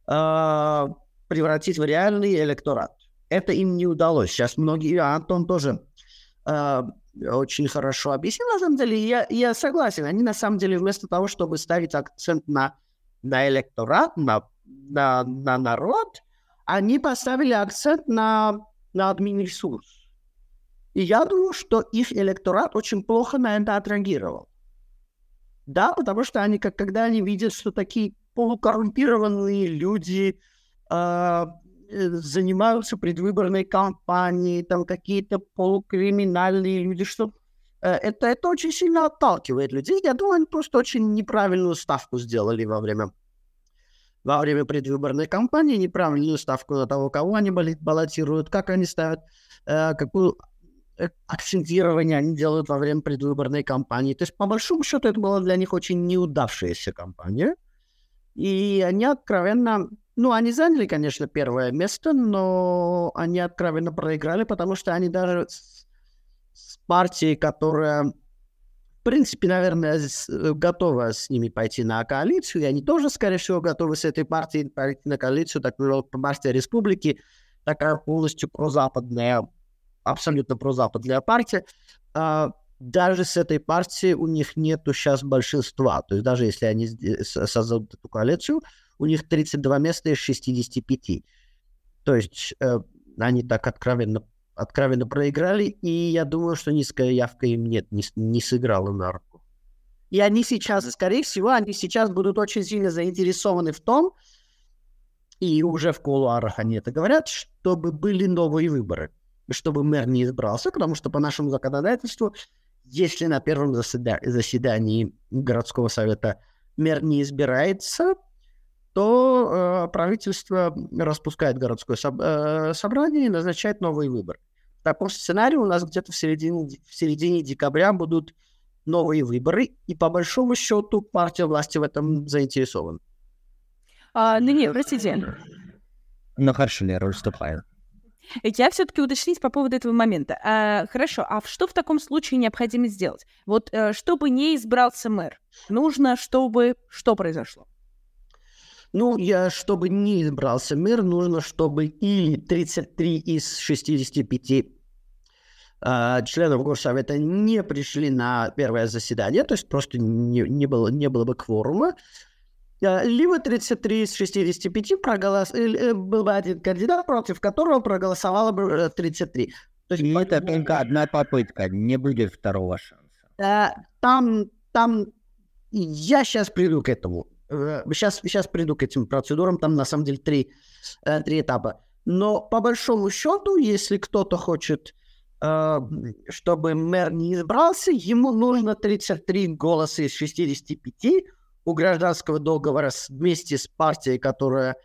а, превратить в реальный электорат. Это им не удалось. Сейчас многие, Антон тоже очень хорошо объяснил. На самом деле, я, я согласен. Они на самом деле вместо того, чтобы ставить акцент на, на электорат, на, на, на народ, они поставили акцент на, на админресурс. И я думаю, что их электорат очень плохо на это отреагировал. Да, потому что они, как, когда они видят, что такие полукоррумпированные люди Э, занимаются предвыборной кампанией, там какие-то полукриминальные люди, что э, это, это очень сильно отталкивает людей. Я думаю, они просто очень неправильную ставку сделали во время, во время предвыборной кампании, неправильную ставку на того, кого они баллотируют, как они ставят, э, какую акцентирование они делают во время предвыборной кампании. То есть, по большому счету, это была для них очень неудавшаяся кампания. И они откровенно ну, они заняли, конечно, первое место, но они откровенно проиграли, потому что они даже с, с партией, которая, в принципе, наверное, с, готова с ними пойти на коалицию, и они тоже, скорее всего, готовы с этой партией пойти на коалицию, так сказать, партия республики, такая полностью прозападная, абсолютно прозападная партия. А, даже с этой партией у них нету сейчас большинства. То есть даже если они создадут эту коалицию, у них 32 места из 65. То есть э, они так откровенно, откровенно проиграли, и я думаю, что низкая явка им нет, не, не сыграла на руку. И они сейчас, скорее всего, они сейчас будут очень сильно заинтересованы в том, и уже в кулуарах они это говорят, чтобы были новые выборы, чтобы мэр не избрался, потому что по нашему законодательству, если на первом заседании городского совета мэр не избирается, то э, правительство распускает городское соб- э, собрание и назначает новый выбор. В таком сценарии у нас где-то в середине, в середине декабря будут новые выборы, и по большому счету партия власти в этом заинтересована. А, ну нет, простите. Ну хорошо, Лера, уступаю. Я все-таки уточнить по поводу этого момента. А, хорошо, а что в таком случае необходимо сделать? Вот а, чтобы не избрался мэр, нужно, чтобы что произошло? Ну, я, чтобы не избрался мэр, нужно, чтобы или 33 из 65 э, членов Горсовета не пришли на первое заседание, то есть просто не, не, было, не было бы кворума, э, либо 33 из 65 проголос... Э, был бы один кандидат, против которого проголосовало бы 33. То есть, И это только одна попытка, не будет второго шанса. Э, там, там, я сейчас приду к этому. Сейчас, сейчас приду к этим процедурам, там на самом деле три, три этапа. Но по большому счету, если кто-то хочет Э, чтобы мэр не избрался, ему нужно 33 голоса из 65 у гражданского договора вместе с партией, которая...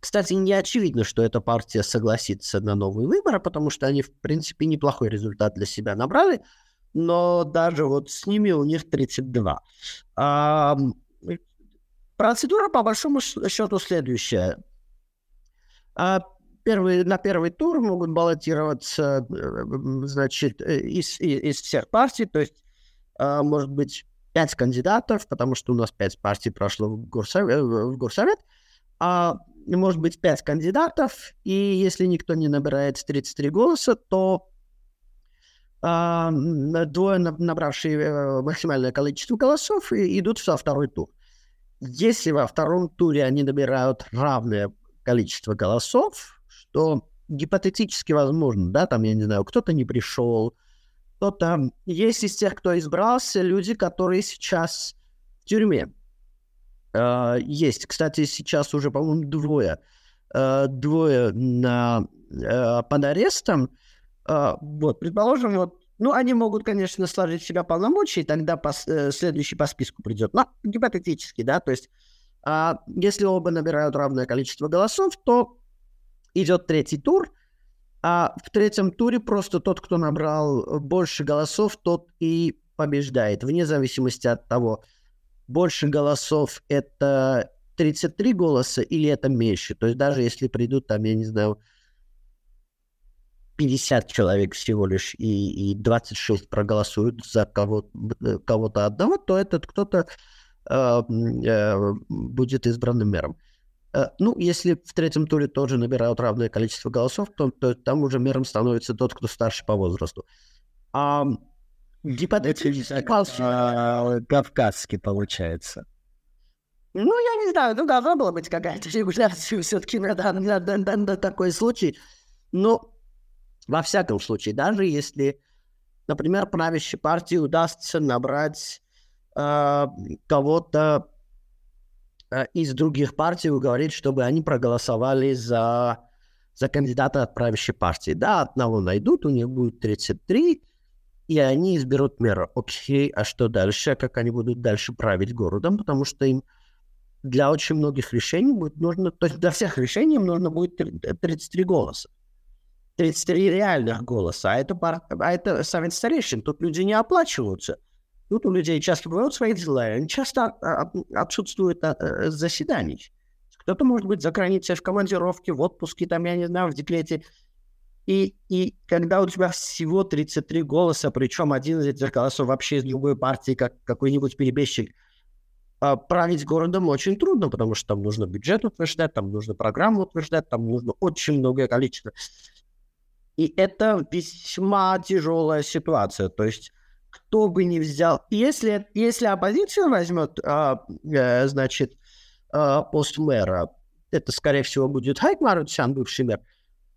Кстати, не очевидно, что эта партия согласится на новые выборы, потому что они, в принципе, неплохой результат для себя набрали, но даже вот с ними у них 32. Процедура, по большому счету, следующая. А, первый, на первый тур могут баллотироваться, э, значит, э, из, из всех партий, то есть, а, может быть, пять кандидатов, потому что у нас пять партий прошло в горсовет, в горсовет. А может быть пять кандидатов, и если никто не набирает 33 голоса, то двое, набравшие э, максимальное количество голосов, идут во второй тур. Если во втором туре они набирают равное количество голосов, что гипотетически возможно, да, там, я не знаю, кто-то не пришел, кто-то... Есть из тех, кто избрался, люди, которые сейчас в тюрьме. Uh, есть, кстати, сейчас уже, по-моему, двое. Uh, двое на, uh, под арестом. Вот, предположим, вот, ну, они могут, конечно, сложить себя полномочия, и тогда по, э, следующий по списку придет. Но гипотетически, да, то есть если оба набирают равное количество голосов, то идет третий тур, а в третьем туре просто тот, кто набрал больше голосов, тот и побеждает, вне зависимости от того, больше голосов это 33 голоса или это меньше. То есть даже если придут там, я не знаю, 50 человек всего лишь и, и 26 проголосуют за кого, кого-то одного, то этот кто-то э, э, будет избранным мэром. Э, ну, если в третьем туре тоже набирают равное количество голосов, то, то там уже мэром становится тот, кто старше по возрасту. А гипотетически... А, кавказский получается. Ну, я не знаю, ну, должна была быть какая-то регуляция все-таки на, на, на, на, на такой случай. Но во всяком случае, даже если, например, правящей партии удастся набрать э, кого-то Э, из других партий уговорить, чтобы они проголосовали за, за кандидата от правящей партии. Да, одного найдут, у них будет 33, и они изберут мэра. Окей, а что дальше? Как они будут дальше править городом? Потому что им для очень многих решений будет нужно, то есть для всех решений им нужно будет 33 голоса. 33 реальных голоса. А это, а это совет старейшин. Тут люди не оплачиваются. Тут у людей часто бывают свои дела, они часто а, отсутствуют от э, заседаний. Кто-то может быть за границей в командировке, в отпуске, там, я не знаю, в декрете. И, и когда у тебя всего 33 голоса, причем один из этих голосов вообще из любой партии, как какой-нибудь перебежчик, а, править городом очень трудно, потому что там нужно бюджет утверждать, там нужно программу утверждать, там нужно очень многое количество. И это весьма тяжелая ситуация. То есть кто бы ни взял. Если, если оппозиция возьмет, а, а, значит, а, пост мэра, это, скорее всего, будет Хайк Марутсян, бывший мэр,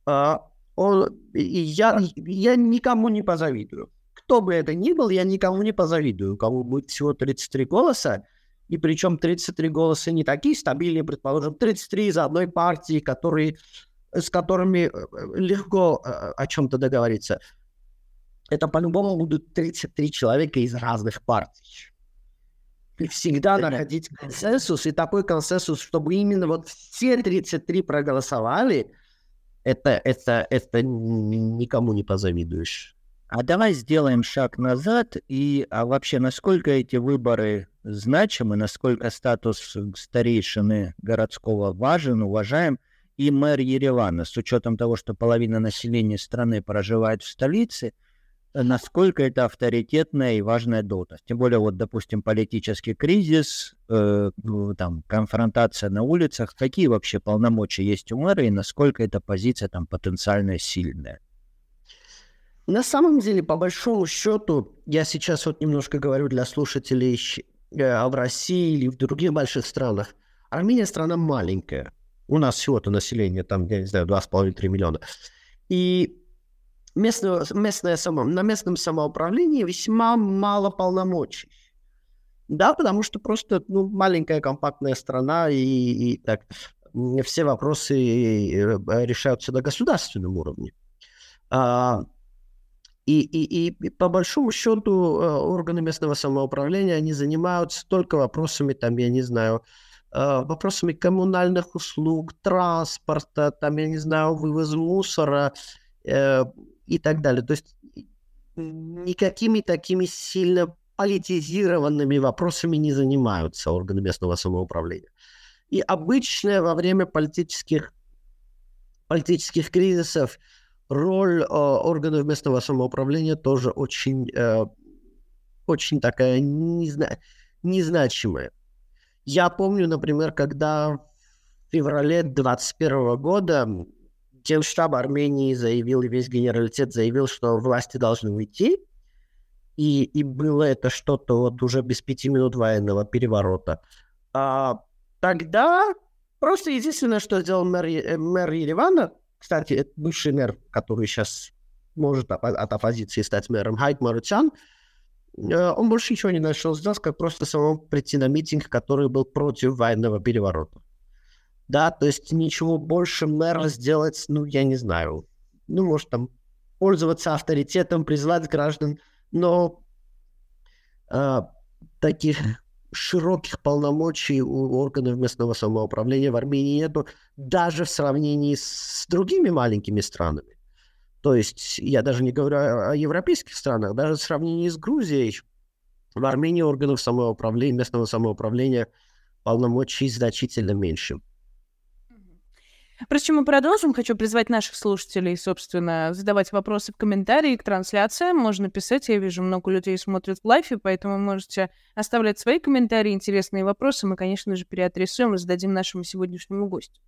а, он, я, я никому не позавидую. Кто бы это ни был, я никому не позавидую. У кого будет всего 33 голоса, и причем 33 голоса не такие стабильные, предположим, 33 из одной партии, которые, с которыми э, легко э, о чем-то договориться это по-любому будут 33 человека из разных партий. И всегда находить консенсус, и такой консенсус, чтобы именно вот все 33 проголосовали, это, это, это никому не позавидуешь. А давай сделаем шаг назад, и а вообще, насколько эти выборы значимы, насколько статус старейшины городского важен, уважаем, и мэр Еревана, с учетом того, что половина населения страны проживает в столице, насколько это авторитетная и важная должность. Тем более, вот, допустим, политический кризис, э, там, конфронтация на улицах. Какие вообще полномочия есть у мэра и насколько эта позиция там потенциально сильная? На самом деле, по большому счету, я сейчас вот немножко говорю для слушателей э, в России или в других больших странах. Армения страна маленькая. У нас всего-то население там, я не знаю, 2,5-3 миллиона. И местное, местное само, на местном самоуправлении весьма мало полномочий. Да, потому что просто ну, маленькая компактная страна, и, и так все вопросы э, решаются на государственном уровне. А, и, и, и по большому счету э, органы местного самоуправления, они занимаются только вопросами, там, я не знаю, э, вопросами коммунальных услуг, транспорта, там, я не знаю, вывоза мусора, и так далее. То есть никакими такими сильно политизированными вопросами не занимаются органы местного самоуправления. И обычно во время политических, политических кризисов роль э, органов местного самоуправления тоже очень, э, очень такая незна, незначимая. Я помню, например, когда в феврале 2021 года Генштаб Армении заявил, весь генералитет заявил, что власти должны уйти. И, и было это что-то вот уже без пяти минут военного переворота. А, тогда просто единственное, что сделал мэр, э, мэр Еревана, кстати, это бывший мэр, который сейчас может от оппозиции стать мэром, Хайт Маручан, э, он больше ничего не нашел сделать, как просто самому прийти на митинг, который был против военного переворота да, то есть ничего больше мэра сделать, ну, я не знаю, ну, может, там, пользоваться авторитетом, призвать граждан, но э, таких широких полномочий у органов местного самоуправления в Армении нету, даже в сравнении с другими маленькими странами. То есть я даже не говорю о, о европейских странах, даже в сравнении с Грузией в Армении органов самоуправления, местного самоуправления полномочий значительно меньше. Прежде чем мы продолжим, хочу призвать наших слушателей, собственно, задавать вопросы в комментарии к трансляциям. Можно писать, я вижу, много людей смотрят в лайфе, поэтому можете оставлять свои комментарии, интересные вопросы. Мы, конечно же, переадресуем и зададим нашему сегодняшнему гостю.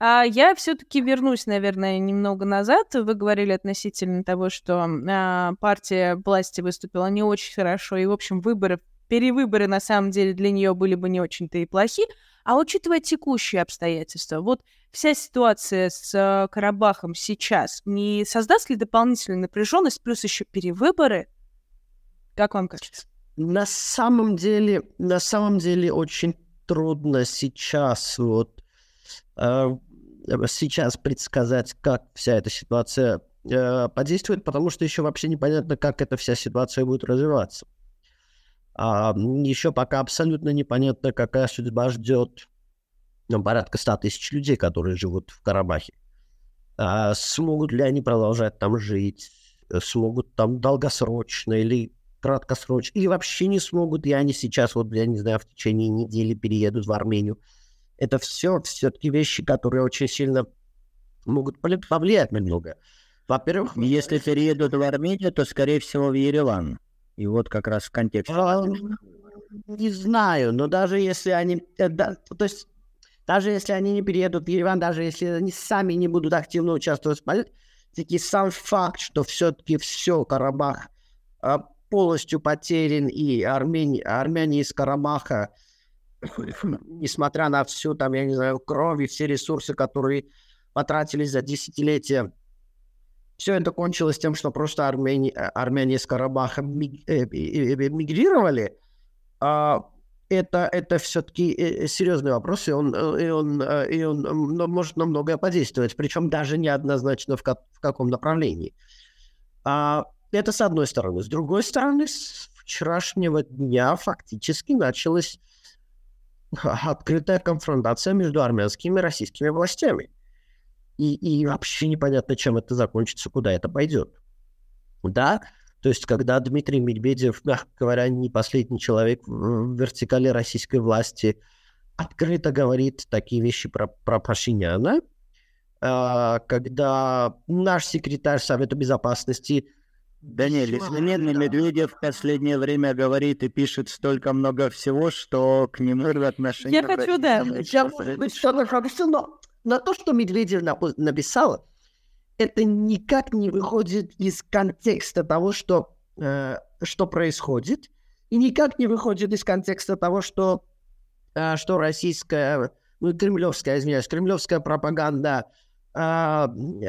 А я все-таки вернусь, наверное, немного назад. Вы говорили относительно того, что а, партия власти выступила не очень хорошо, и, в общем, выборы, перевыборы на самом деле для нее были бы не очень-то и плохи. А учитывая текущие обстоятельства, вот вся ситуация с э, Карабахом сейчас не создаст ли дополнительную напряженность, плюс еще перевыборы? Как вам кажется? На самом деле, на самом деле очень трудно сейчас вот э, сейчас предсказать, как вся эта ситуация э, подействует, потому что еще вообще непонятно, как эта вся ситуация будет развиваться. А, еще пока абсолютно непонятно, какая судьба ждет ну, порядка 100 тысяч людей, которые живут в Карабахе. А, смогут ли они продолжать там жить? Смогут там долгосрочно или краткосрочно? Или вообще не смогут, и они сейчас, вот, я не знаю, в течение недели переедут в Армению. Это все все-таки вещи, которые очень сильно могут повлиять на много. Во-первых... Если переедут в Армению, то, скорее всего, в Ереван. И вот как раз в контексте. А, не знаю, но даже если они... Э, да, то есть даже если они не переедут в Ереван, даже если они сами не будут активно участвовать в политике, сам факт, что все-таки все, Карабах а, полностью потерян, и армяне, армяне из Карабаха, несмотря на всю, там, я не знаю, кровь и все ресурсы, которые потратились за десятилетия все это кончилось тем, что просто армяне, э, армяне из Карабаха э, мигрировали. А это, это все-таки э, серьезный вопрос, и он, и он, и он может на многое подействовать, причем даже неоднозначно в, как, в каком направлении. А, это с одной стороны. С другой стороны, с вчерашнего дня фактически началась открытая конфронтация между армянскими и российскими властями и, и вообще непонятно, чем это закончится, куда это пойдет. Да, то есть, когда Дмитрий Медведев, мягко говоря, не последний человек в вертикали российской власти, открыто говорит такие вещи про, про Пашиняна, когда наш секретарь Совета Безопасности да не, Лесминедный Медведев в последнее время говорит и пишет столько много всего, что к нему отношения... Я хочу, да. Я, но на то, что Медведев написал, это никак не выходит из контекста того, что, э, что происходит, и никак не выходит из контекста того, что, э, что российская, ну, кремлевская, извиняюсь, кремлевская пропаганда э,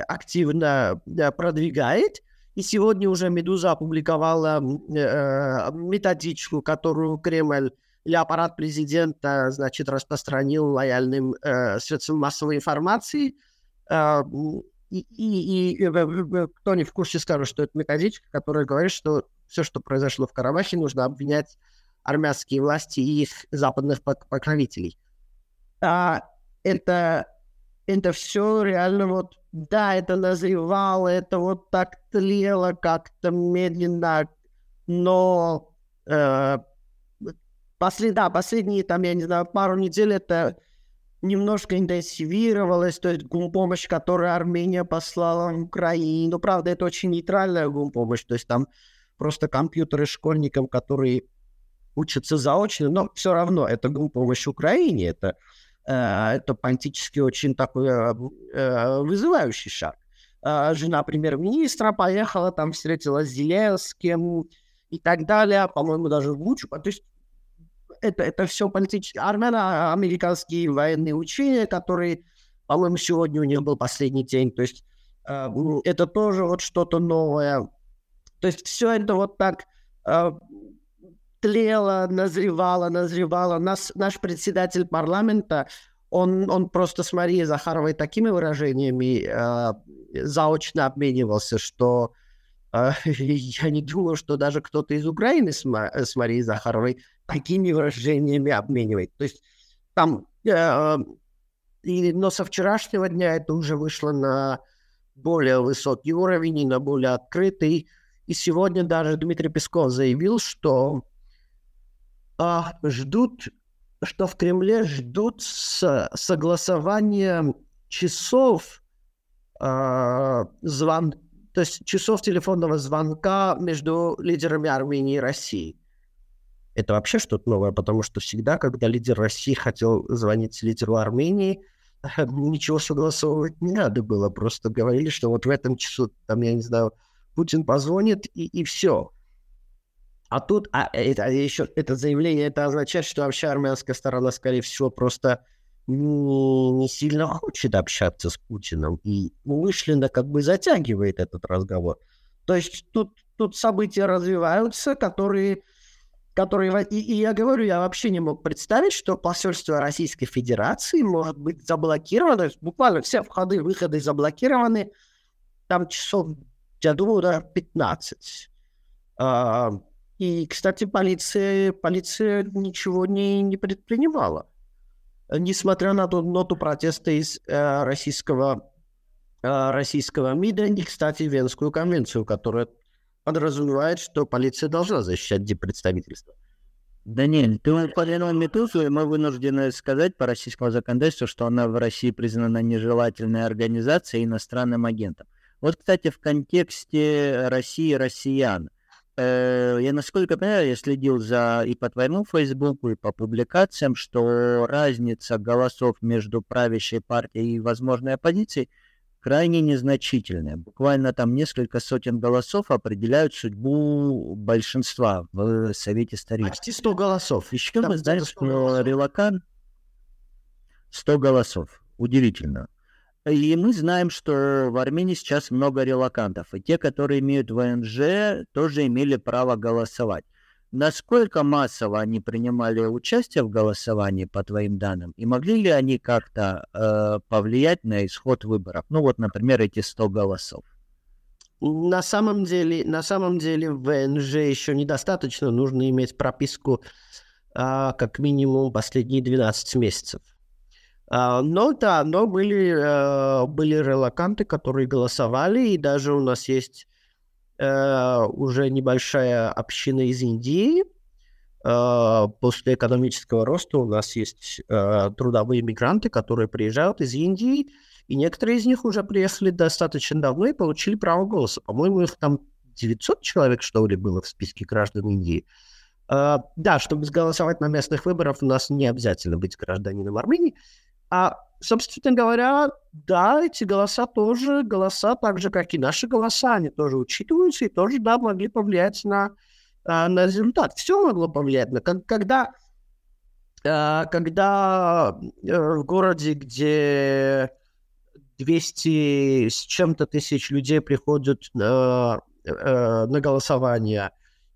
активно э, продвигает. И сегодня уже «Медуза» опубликовала э, методичку, которую Кремль или аппарат президента, значит, распространил лояльным э, средствам массовой информации. Э, и, и, и кто не в курсе скажет, что это методичка, которая говорит, что все, что произошло в Карабахе, нужно обвинять армянские власти и их западных покровителей. А, это, это все реально вот, да, это назревало, это вот так тлело как-то медленно, но э, После, да, последние, там, я не знаю, пару недель это немножко интенсивировалось, то есть гумпомощь, которую Армения послала в Украину. Правда, это очень нейтральная гумпомощь, то есть там просто компьютеры школьникам, которые учатся заочно, но все равно это гумпомощь Украине, это, э, это политически очень такой э, э, вызывающий шаг. Э, жена премьер-министра поехала, там встретилась с Зеленским и так далее, по-моему, даже в Бучу. То есть это, это все политические, армяно-американские военные учения, которые, по-моему, сегодня у них был последний день, то есть э, это тоже вот что-то новое. То есть все это вот так э, тлело, назревало, назревало. Нас, наш председатель парламента, он, он просто с Марией Захаровой такими выражениями э, заочно обменивался, что э, я не думаю, что даже кто-то из Украины с, с Марией Захаровой такими выражениями обменивает. То есть там, э, и, но со вчерашнего дня это уже вышло на более высокий уровень и на более открытый. И сегодня даже Дмитрий Песков заявил, что э, ждут, что в Кремле ждут с согласования часов э, звон, то есть часов телефонного звонка между лидерами Армении и России это вообще что-то новое, потому что всегда, когда лидер России хотел звонить лидеру Армении, ничего согласовывать не надо было. Просто говорили, что вот в этом часу, там, я не знаю, Путин позвонит, и, и все. А тут, а это а еще это заявление, это означает, что вообще армянская сторона, скорее всего, просто не, не сильно хочет общаться с Путиным и умышленно как бы затягивает этот разговор. То есть тут, тут события развиваются, которые которые... И, и я говорю, я вообще не мог представить, что посольство Российской Федерации может быть заблокировано. Буквально все входы, выходы заблокированы. Там часов, я думаю, даже 15. А, и, кстати, полиция, полиция ничего не, не предпринимала. Несмотря на ту ноту протеста из э, российского, э, российского МИДа и, кстати, Венскую конвенцию, которая подразумевает, что полиция должна защищать дипредставительство. Даниэль, ты упомянул Метузу, и мы вынуждены сказать по российскому законодательству, что она в России признана нежелательной организацией иностранным агентом. Вот, кстати, в контексте России и россиян, я, насколько понимаю, я следил за и по твоему Фейсбуку, и по публикациям, что разница голосов между правящей партией и возможной оппозицией – крайне незначительная. Буквально там несколько сотен голосов определяют судьбу большинства в Совете старейшин. Почти 100 голосов. Еще мы знаем, что Релакан 100 голосов. Удивительно. И мы знаем, что в Армении сейчас много релакантов. И те, которые имеют ВНЖ, тоже имели право голосовать. Насколько массово они принимали участие в голосовании, по твоим данным, и могли ли они как-то э, повлиять на исход выборов? Ну вот, например, эти 100 голосов. На самом деле, на самом деле ВНЖ еще недостаточно. Нужно иметь прописку а, как минимум последние 12 месяцев. А, но да, но были, а, были релаканты, которые голосовали, и даже у нас есть э, уже небольшая община из Индии. Э, после экономического роста у нас есть э, трудовые мигранты, которые приезжают из Индии И некоторые из них уже приехали достаточно давно и получили право голоса. По-моему, их там 900 человек, что ли, было в списке граждан Индии. Uh, да, чтобы голосовать на местных выборах, у нас не обязательно быть гражданином Армении. А, собственно говоря, да, эти голоса тоже, голоса так же, как и наши голоса, они тоже учитываются и тоже, да, могли повлиять на, uh, на результат. Все могло повлиять на... Когда, uh, когда в городе, где 200 с чем-то тысяч людей приходят на, на голосование,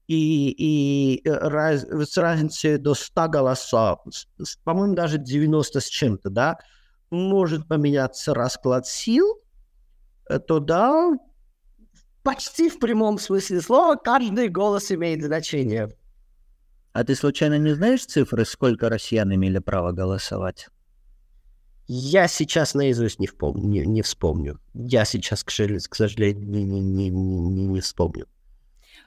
и, и раз, с разницей до 100 голосов, по-моему, даже 90 с чем-то, да, может поменяться расклад сил, э, то да, почти в прямом смысле слова каждый голос имеет значение. А ты случайно не знаешь цифры, сколько россиян имели право голосовать? Я сейчас наизусть не, вспомню, не, не вспомню. Я сейчас, к, к сожалению, не, не, не, не, не вспомню.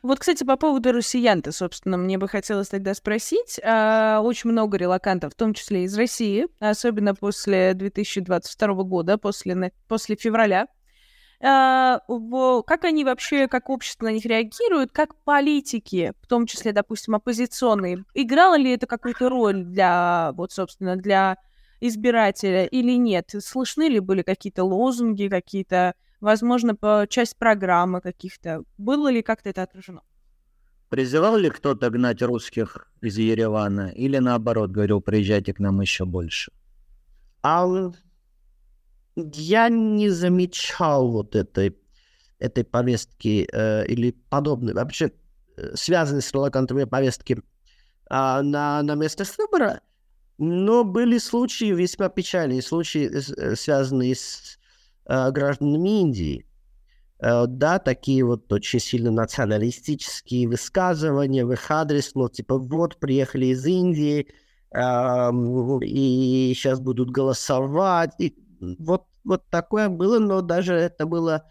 Вот, кстати, по поводу россиян-то, собственно, мне бы хотелось тогда спросить. А, очень много релакантов, в том числе из России, особенно после 2022 года, после, после февраля. А, как они вообще, как общество на них реагируют, как политики, в том числе, допустим, оппозиционные, играла ли это какую-то роль для, вот, собственно, для избирателя или нет? Слышны ли были какие-то лозунги, какие-то возможно, по часть программы каких-то. Было ли как-то это отражено? Призывал ли кто-то гнать русских из Еревана или наоборот говорил, приезжайте к нам еще больше? А я не замечал вот этой, этой повестки э, или подобной, вообще э, связанной с релакантами повестки э, на, на местах выбора, но были случаи весьма печальные, случаи, э, связанные с э, гражданами Индии. Э, да, такие вот очень сильно националистические высказывания в их адрес, ну, типа, вот, приехали из Индии, и сейчас будут голосовать. И вот, вот такое было, но даже это было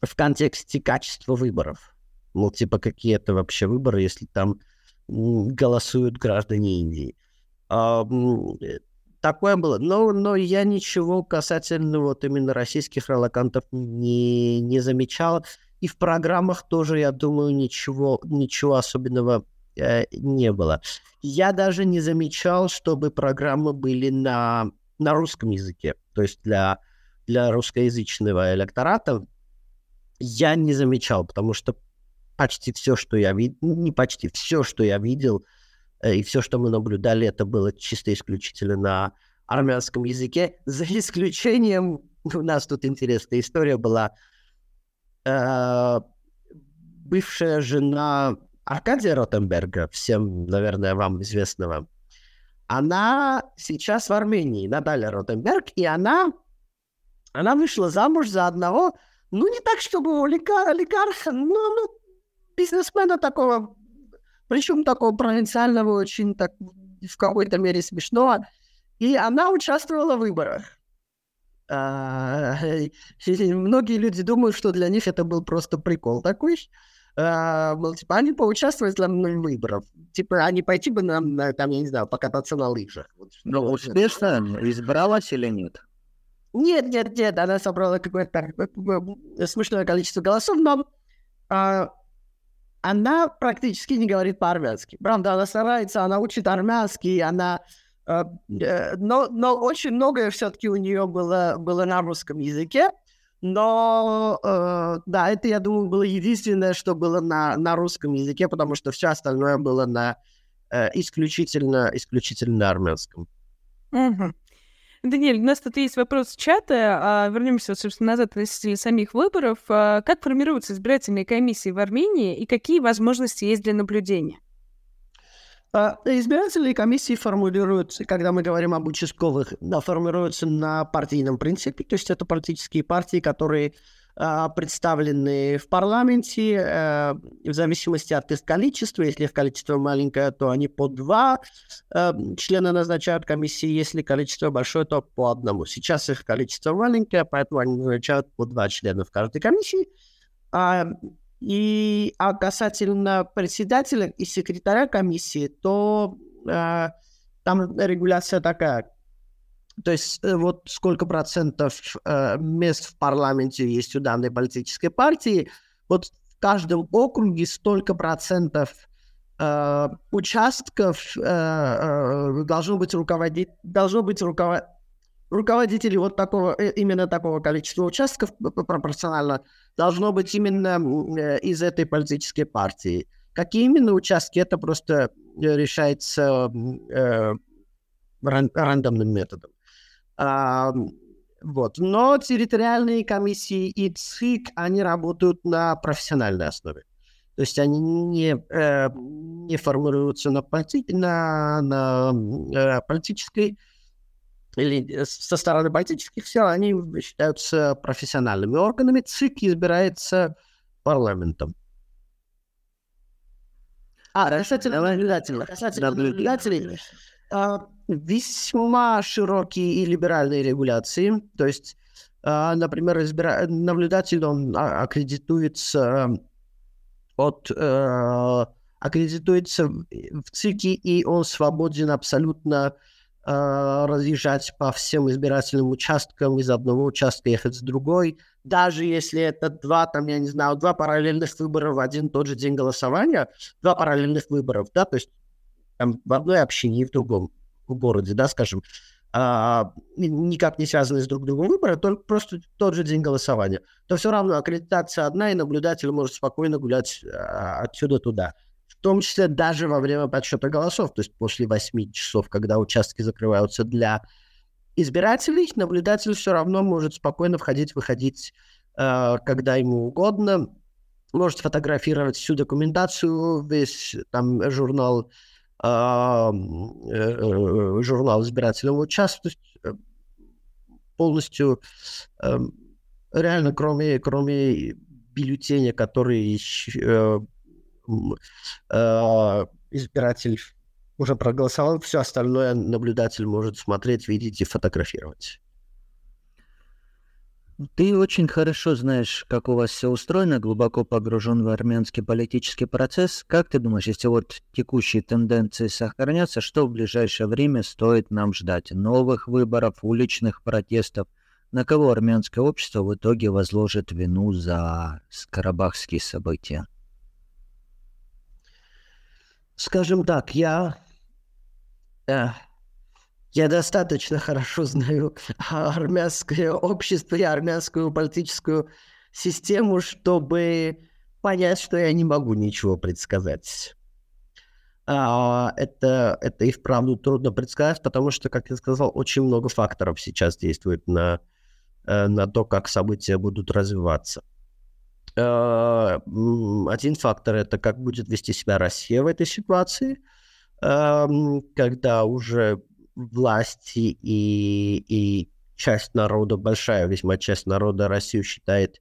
в контексте качества выборов. Ну, типа, какие это вообще выборы, если там голосуют граждане Индии. Такое было. Но, но я ничего касательно вот именно российских релакантов не, не замечал. И в программах тоже, я думаю, ничего, ничего особенного э, не было. Я даже не замечал, чтобы программы были на, на русском языке. То есть для, для русскоязычного электората я не замечал, потому что почти все, что я видел, не почти, все, что я видел, и все, что мы наблюдали, это было чисто исключительно на армянском языке, за исключением, у нас тут интересная история была, э, бывшая жена Аркадия Ротенберга, всем, наверное, вам известного, она сейчас в Армении, Наталья Ротенберг, и она, она вышла замуж за одного, ну, не так, чтобы олигарха, олигарха но ну, бизнесмена такого причем такого провинциального, очень так в какой-то мере смешного. И она участвовала в выборах. А, многие люди думают, что для них это был просто прикол такой. А, мол, типа, они поучаствовали для выборов. Типа, они пойти бы нам, на, там, я не знаю, покататься на лыжах. Ну, успешно избралась или нет? Нет, нет, нет, она собрала какое-то смешное количество голосов, но а, она практически не говорит по-армянски. Правда, она старается, она учит армянский, она... Э, э, но, но очень многое все-таки у нее было, было на русском языке. Но э, да, это, я думаю, было единственное, что было на, на русском языке, потому что все остальное было на э, исключительно, исключительно армянском. Угу. Даниэль, у нас тут есть вопрос чата. А, вернемся, собственно, назад относительно самих выборов. А, как формируются избирательные комиссии в Армении и какие возможности есть для наблюдения? А, избирательные комиссии формулируются, когда мы говорим об участковых, формируются на партийном принципе, то есть это политические партии, которые представлены в парламенте э, в зависимости от их количества. Если их количество маленькое, то они по два э, члена назначают комиссии. Если количество большое, то по одному. Сейчас их количество маленькое, поэтому они назначают по два члена в каждой комиссии. А, и а касательно председателя и секретаря комиссии, то а, там регуляция такая. То есть э, вот сколько процентов э, мест в парламенте есть у данной политической партии, вот в каждом округе столько процентов э, участков должно быть руководить, должно быть руководить руководителей вот такого, именно такого количества участков пропорционально должно быть именно из этой политической партии. Какие именно участки, это просто решается э, рандомным методом. А, вот. Но территориальные комиссии и ЦИК, они работают на профессиональной основе. То есть они не, э, не формируются на, полити... на, на э, политической или со стороны политических сил, они считаются профессиональными органами. ЦИК избирается парламентом. А, касательно наблюдателей. Касательно наблюдателей, а, весьма широкие и либеральные регуляции. То есть, а, например, избира... наблюдатель, он а, аккредитуется от аккредитуется в ЦИКе, и он свободен абсолютно разъезжать по всем избирательным участкам, из одного участка ехать с другой. Даже если это два, там, я не знаю, два параллельных выбора в один тот же день голосования, два параллельных выборов, да, то есть там, в одной общине и в другом городе, да, скажем, а, никак не связанные с друг другом выборы, только просто тот же день голосования, то все равно аккредитация одна, и наблюдатель может спокойно гулять а, отсюда туда. В том числе даже во время подсчета голосов, то есть после 8 часов, когда участки закрываются для избирателей, наблюдатель все равно может спокойно входить, выходить, а, когда ему угодно, может фотографировать всю документацию, весь там журнал а, журнал избирательного участка, э, полностью эм, реально, кроме, кроме бюллетеня, который избиратель уже проголосовал, все остальное наблюдатель может смотреть, видеть и фотографировать. Ты очень хорошо знаешь, как у вас все устроено, глубоко погружен в армянский политический процесс. Как ты думаешь, если вот текущие тенденции сохранятся, что в ближайшее время стоит нам ждать? Новых выборов, уличных протестов? На кого армянское общество в итоге возложит вину за карабахские события? Скажем так, я э, я достаточно хорошо знаю армянское общество и армянскую политическую систему, чтобы понять, что я не могу ничего предсказать. А, это, это и вправду трудно предсказать, потому что, как я сказал, очень много факторов сейчас действует на, э, на то, как события будут развиваться. А, один фактор – это как будет вести себя Россия в этой ситуации, когда уже власти и, и часть народа, большая весьма часть народа Россию считает,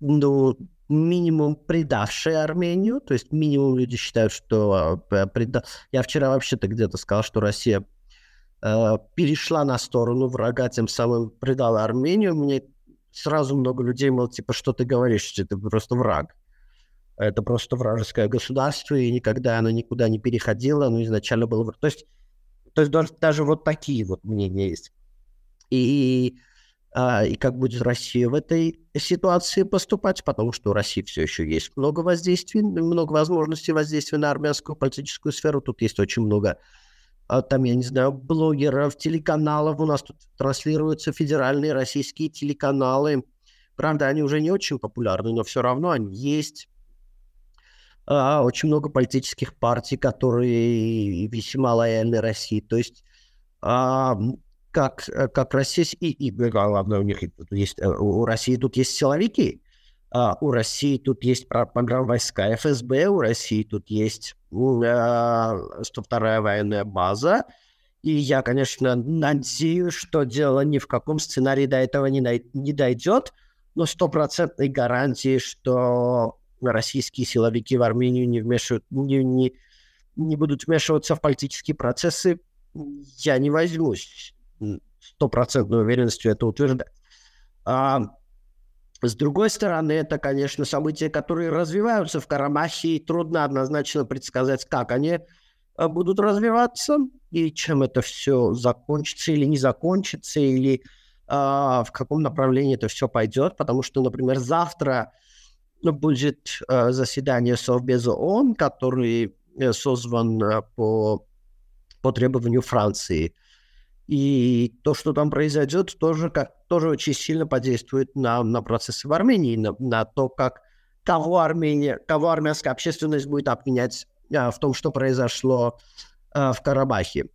ну, минимум предавшей Армению, то есть минимум люди считают, что э, преда... я вчера вообще-то где-то сказал, что Россия э, перешла на сторону врага, тем самым предала Армению. Мне сразу много людей, мол, типа, что ты говоришь, что это просто враг. Это просто вражеское государство, и никогда оно никуда не переходило, оно изначально было... То есть то есть даже, даже вот такие вот мнения есть. И, а, и как будет Россия в этой ситуации поступать, потому что у России все еще есть много воздействий, много возможностей воздействия на армянскую политическую сферу. Тут есть очень много а, там, я не знаю, блогеров, телеканалов. У нас тут транслируются федеральные российские телеканалы. Правда, они уже не очень популярны, но все равно они есть. А, очень много политических партий, которые весьма лояльны России. То есть а, как, э, как Россия... И, и главное, у них есть... Э, у России тут есть силовики, а, у России тут есть войска ФСБ, у России тут есть 102-я военная база, и я, конечно, надеюсь, что дело ни в каком сценарии до этого не, не дойдет, но стопроцентной гарантии, что российские силовики в Армению не, вмешивают, не, не, не будут вмешиваться в политические процессы, я не возьмусь стопроцентной уверенностью это утверждать. А, с другой стороны, это, конечно, события, которые развиваются в Карабахе, и трудно однозначно предсказать, как они а, будут развиваться. и чем это все закончится или не закончится, или а, в каком направлении это все пойдет, потому что, например, завтра будет а, заседание Совбеза ООН, который э, созван а, по, по требованию Франции. И то, что там произойдет, тоже, как, тоже очень сильно подействует на, на процессы в Армении, на, на то, как кого, Армения, кого армянская общественность будет обвинять а, в том, что произошло а, в Карабахе.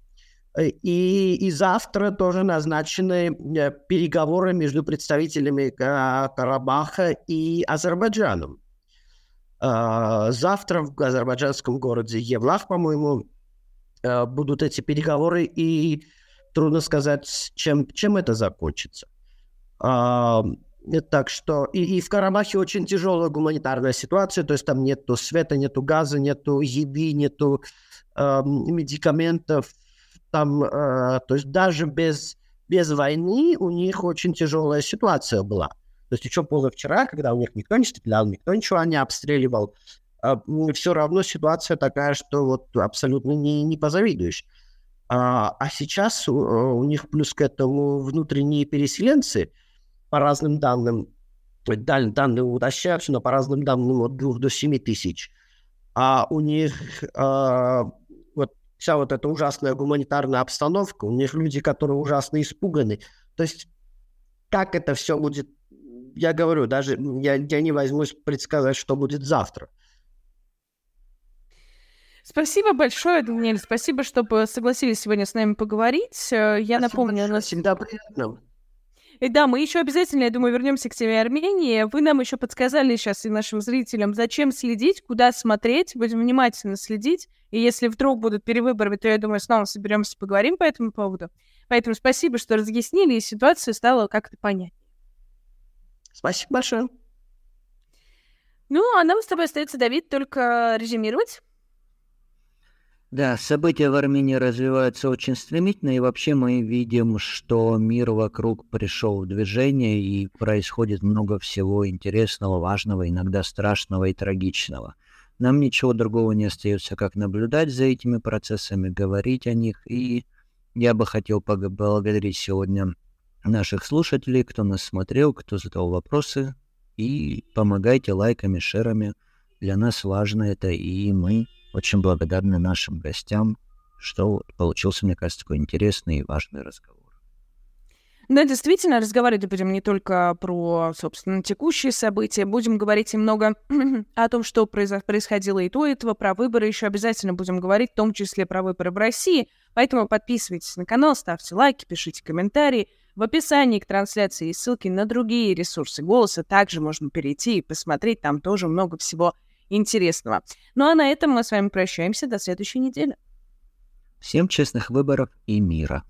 И, и завтра тоже назначены э, переговоры между представителями Карабаха и Азербайджаном. А, завтра в азербайджанском городе Евлах, по-моему, э, будут эти переговоры, и трудно сказать, чем, чем это закончится. А, так что и, и в Карабахе очень тяжелая гуманитарная ситуация, то есть там нету света, нету газа, нету еды, нету э, медикаментов, там, э, то есть даже без, без войны у них очень тяжелая ситуация была. То есть еще позавчера, когда у них никто не стрелял, никто ничего не обстреливал, э, все равно ситуация такая, что вот абсолютно не, не позавидуешь. А, а сейчас у, у них плюс к этому внутренние переселенцы, по разным данным, данные, данные уточняются, но по разным данным от 2 до 7 тысяч. А у них а, вся вот эта ужасная гуманитарная обстановка, у них люди, которые ужасно испуганы. То есть как это все будет, я говорю, даже я, я не возьмусь предсказать, что будет завтра. Спасибо большое, Даниэль. Спасибо, что согласились сегодня с нами поговорить. Э, я Спасибо напомню, нас всегда приятно. И да, мы еще обязательно, я думаю, вернемся к теме Армении. Вы нам еще подсказали сейчас и нашим зрителям, зачем следить, куда смотреть. Будем внимательно следить. И если вдруг будут перевыборы, то, я думаю, снова соберемся, поговорим по этому поводу. Поэтому спасибо, что разъяснили, и ситуацию стало как-то понятнее. Спасибо большое. Ну, а нам с тобой остается, Давид, только резюмировать. Да, события в Армении развиваются очень стремительно, и вообще мы видим, что мир вокруг пришел в движение, и происходит много всего интересного, важного, иногда страшного и трагичного. Нам ничего другого не остается, как наблюдать за этими процессами, говорить о них, и я бы хотел поблагодарить сегодня наших слушателей, кто нас смотрел, кто задал вопросы, и помогайте лайками, шерами. Для нас важно это, и мы очень благодарны нашим гостям, что получился, мне кажется, такой интересный и важный разговор. Да, действительно, разговаривать будем не только про, собственно, текущие события, будем говорить и много о том, что происходило и до этого, про выборы еще обязательно будем говорить, в том числе про выборы в России. Поэтому подписывайтесь на канал, ставьте лайки, пишите комментарии. В описании к трансляции есть ссылки на другие ресурсы голоса. Также можно перейти и посмотреть, там тоже много всего интересного. Ну а на этом мы с вами прощаемся до следующей недели. Всем честных выборов и мира.